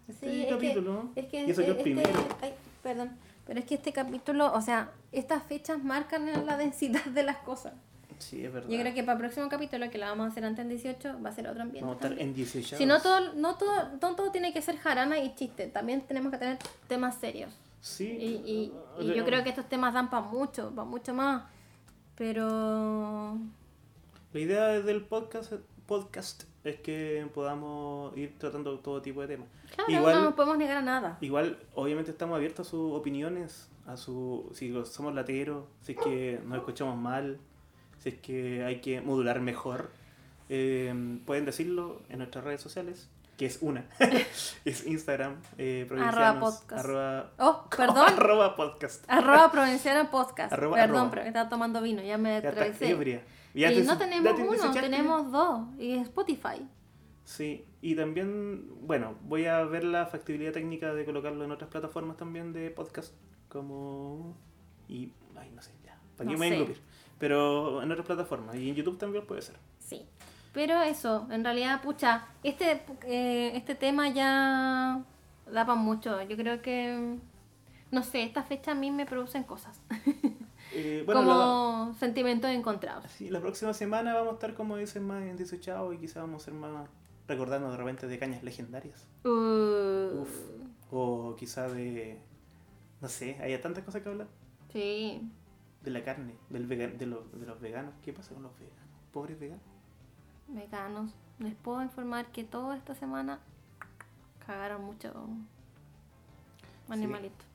este Sí, es que- capítulo, ¿no? Es que Y eso que este, primero. ay, perdón, pero es que este capítulo, o sea, estas fechas marcan la densidad de las cosas. Sí, es verdad. Yo creo que para el próximo capítulo, que lo vamos a hacer antes del 18, va a ser otro ambiente. Vamos a estar en 18 Si no todo, no todo, no todo tiene que ser jarana y chiste, también tenemos que tener temas serios. Sí. Y, y, yo creo que estos temas dan para mucho, para mucho más. Pero La idea del podcast, podcast es que podamos ir tratando todo tipo de temas. Claro, Igual- no nos podemos negar a nada. Igual, obviamente estamos abiertos a sus opiniones, a su si somos lateros, si es que nos escuchamos mal, si es que hay que modular mejor. Eh, pueden decirlo en nuestras redes sociales, que es una, [laughs] [laughs] es Instagram, eh, provincianos, podcast. arroba, Oh, [laughs] perdón. arroba podcast. Arroba Provinciano Podcast. Arroba, Perdón, arroba. pero estaba tomando vino, ya me atravesé. Y no tenemos te uno, tenemos dos. Y Spotify. Sí, y también, bueno, voy a ver la factibilidad técnica de colocarlo en otras plataformas también de podcast, como... Y, ay, no sé, ya, ¿para qué No me voy a? Pero en otras plataformas, y en YouTube también puede ser. Sí. Pero eso, en realidad, pucha, este, eh, este tema ya da para mucho. Yo creo que, no sé, esta fecha a mí me producen cosas. [laughs] Eh, bueno, como sentimientos encontrados. la, sí, la próxima semana vamos a estar, como dicen, más en desechados y quizás vamos a ser más recordando de repente de cañas legendarias. Uh, Uf. O quizás de, no sé, hay tantas cosas que hablar. Sí. De la carne, del vegan, de, los, de los veganos. ¿Qué pasa con los veganos? Pobres veganos. Veganos, les puedo informar que toda esta semana cagaron mucho animalitos.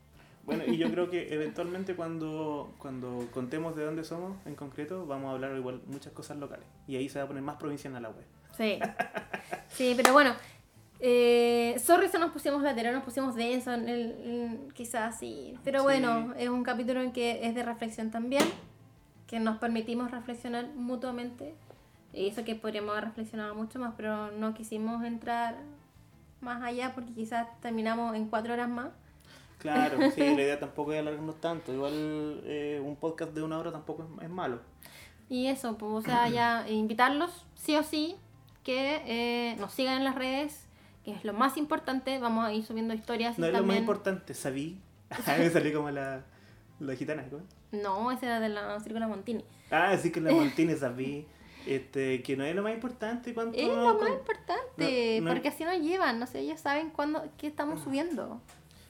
Bueno, y yo creo que eventualmente cuando, cuando contemos de dónde somos en concreto, vamos a hablar igual muchas cosas locales. Y ahí se va a poner más provincial a la web. Sí. Sí, pero bueno. Eh, sorry si nos pusimos lateral, nos pusimos denso, en el, en- quizás sí. Pero Sí. bueno, es un capítulo en que es de reflexión también, que nos permitimos reflexionar mutuamente. Y eso que podríamos haber reflexionado mucho más, pero no quisimos entrar más allá porque quizás terminamos en cuatro horas más. Claro, sí, [laughs] la idea tampoco es alargarnos tanto. Igual eh, un podcast de una hora tampoco es, es malo. Y eso, pues, o sea, [clears throat] ya invitarlos, sí o sí, que eh, nos sigan en las redes, que es lo más importante. Vamos a ir subiendo historias No y es lo más importante, sabí. [laughs] [laughs] Me salió como la, la gitana. ¿cómo? No, ese era de la Círculo Montini. Ah, sí que la Montini sabí. Este, que no es lo más importante. ¿cuánto Es lo más importante, no- no- porque así nos llevan, no sé, ellos saben cuándo, qué estamos subiendo.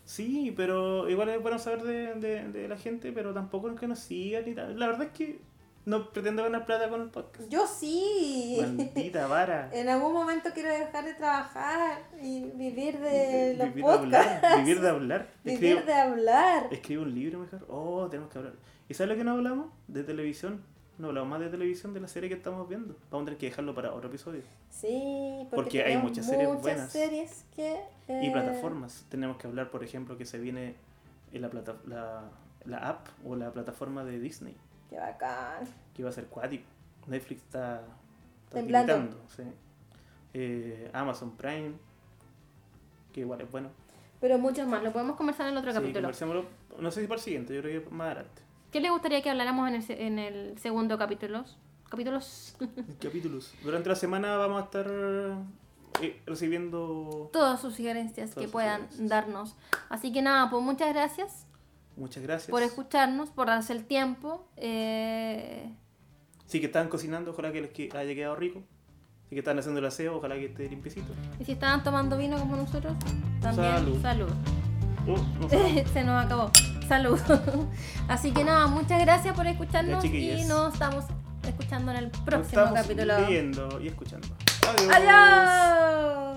Sí, pero igual es bueno saber de, de, de la gente, pero tampoco es que nos sigan y tal. La verdad es que no pretendo ganar plata con el podcast. Yo sí. Maldita vara. [laughs] En algún momento quiero dejar de trabajar y vivir de los vivir de hablar. podcasts. Vivir de hablar. [laughs] Vivir Escribo, de hablar. escribo un libro mejor. Oh, tenemos que hablar. ¿Y sabes lo que no hablamos? De televisión. No hablamos más de televisión de la serie que estamos viendo. Vamos a tener que dejarlo para otro episodio. Sí, porque, Porque hay muchas series muchas buenas. series que... Y eh, plataformas. Tenemos que hablar, por ejemplo, que se viene en la, plata, la, la app o la plataforma de Disney. Qué bacán. que va a ser cuático. Netflix está, está sí. Eh, Amazon Prime, que igual es bueno. Pero muchos más, lo podemos conversar en otro Sí, capítulo. no sé si para el siguiente, yo creo que más adelante. ¿Qué les gustaría que habláramos en el, en el segundo capítulo? Capítulos. [laughs] Capítulos. Durante la semana vamos a estar eh, recibiendo Todas sus sugerencias Todas que sus puedan sugerencias. darnos. Así que nada, pues muchas gracias muchas gracias. por escucharnos, por darse el tiempo. Eh, Sí, que estaban cocinando, ojalá que les haya quedado rico. Sí, que están haciendo el aseo, ojalá que esté limpiecito. y si estaban tomando vino como nosotros, también Salud. salud. Oh, no. [laughs] Se nos acabó. Salud. [laughs] Así que nada, muchas gracias por escucharnos y nos estamos escuchando en el próximo estamos capítulo. Leyendo y escuchando. Adiós. ¡Adiós!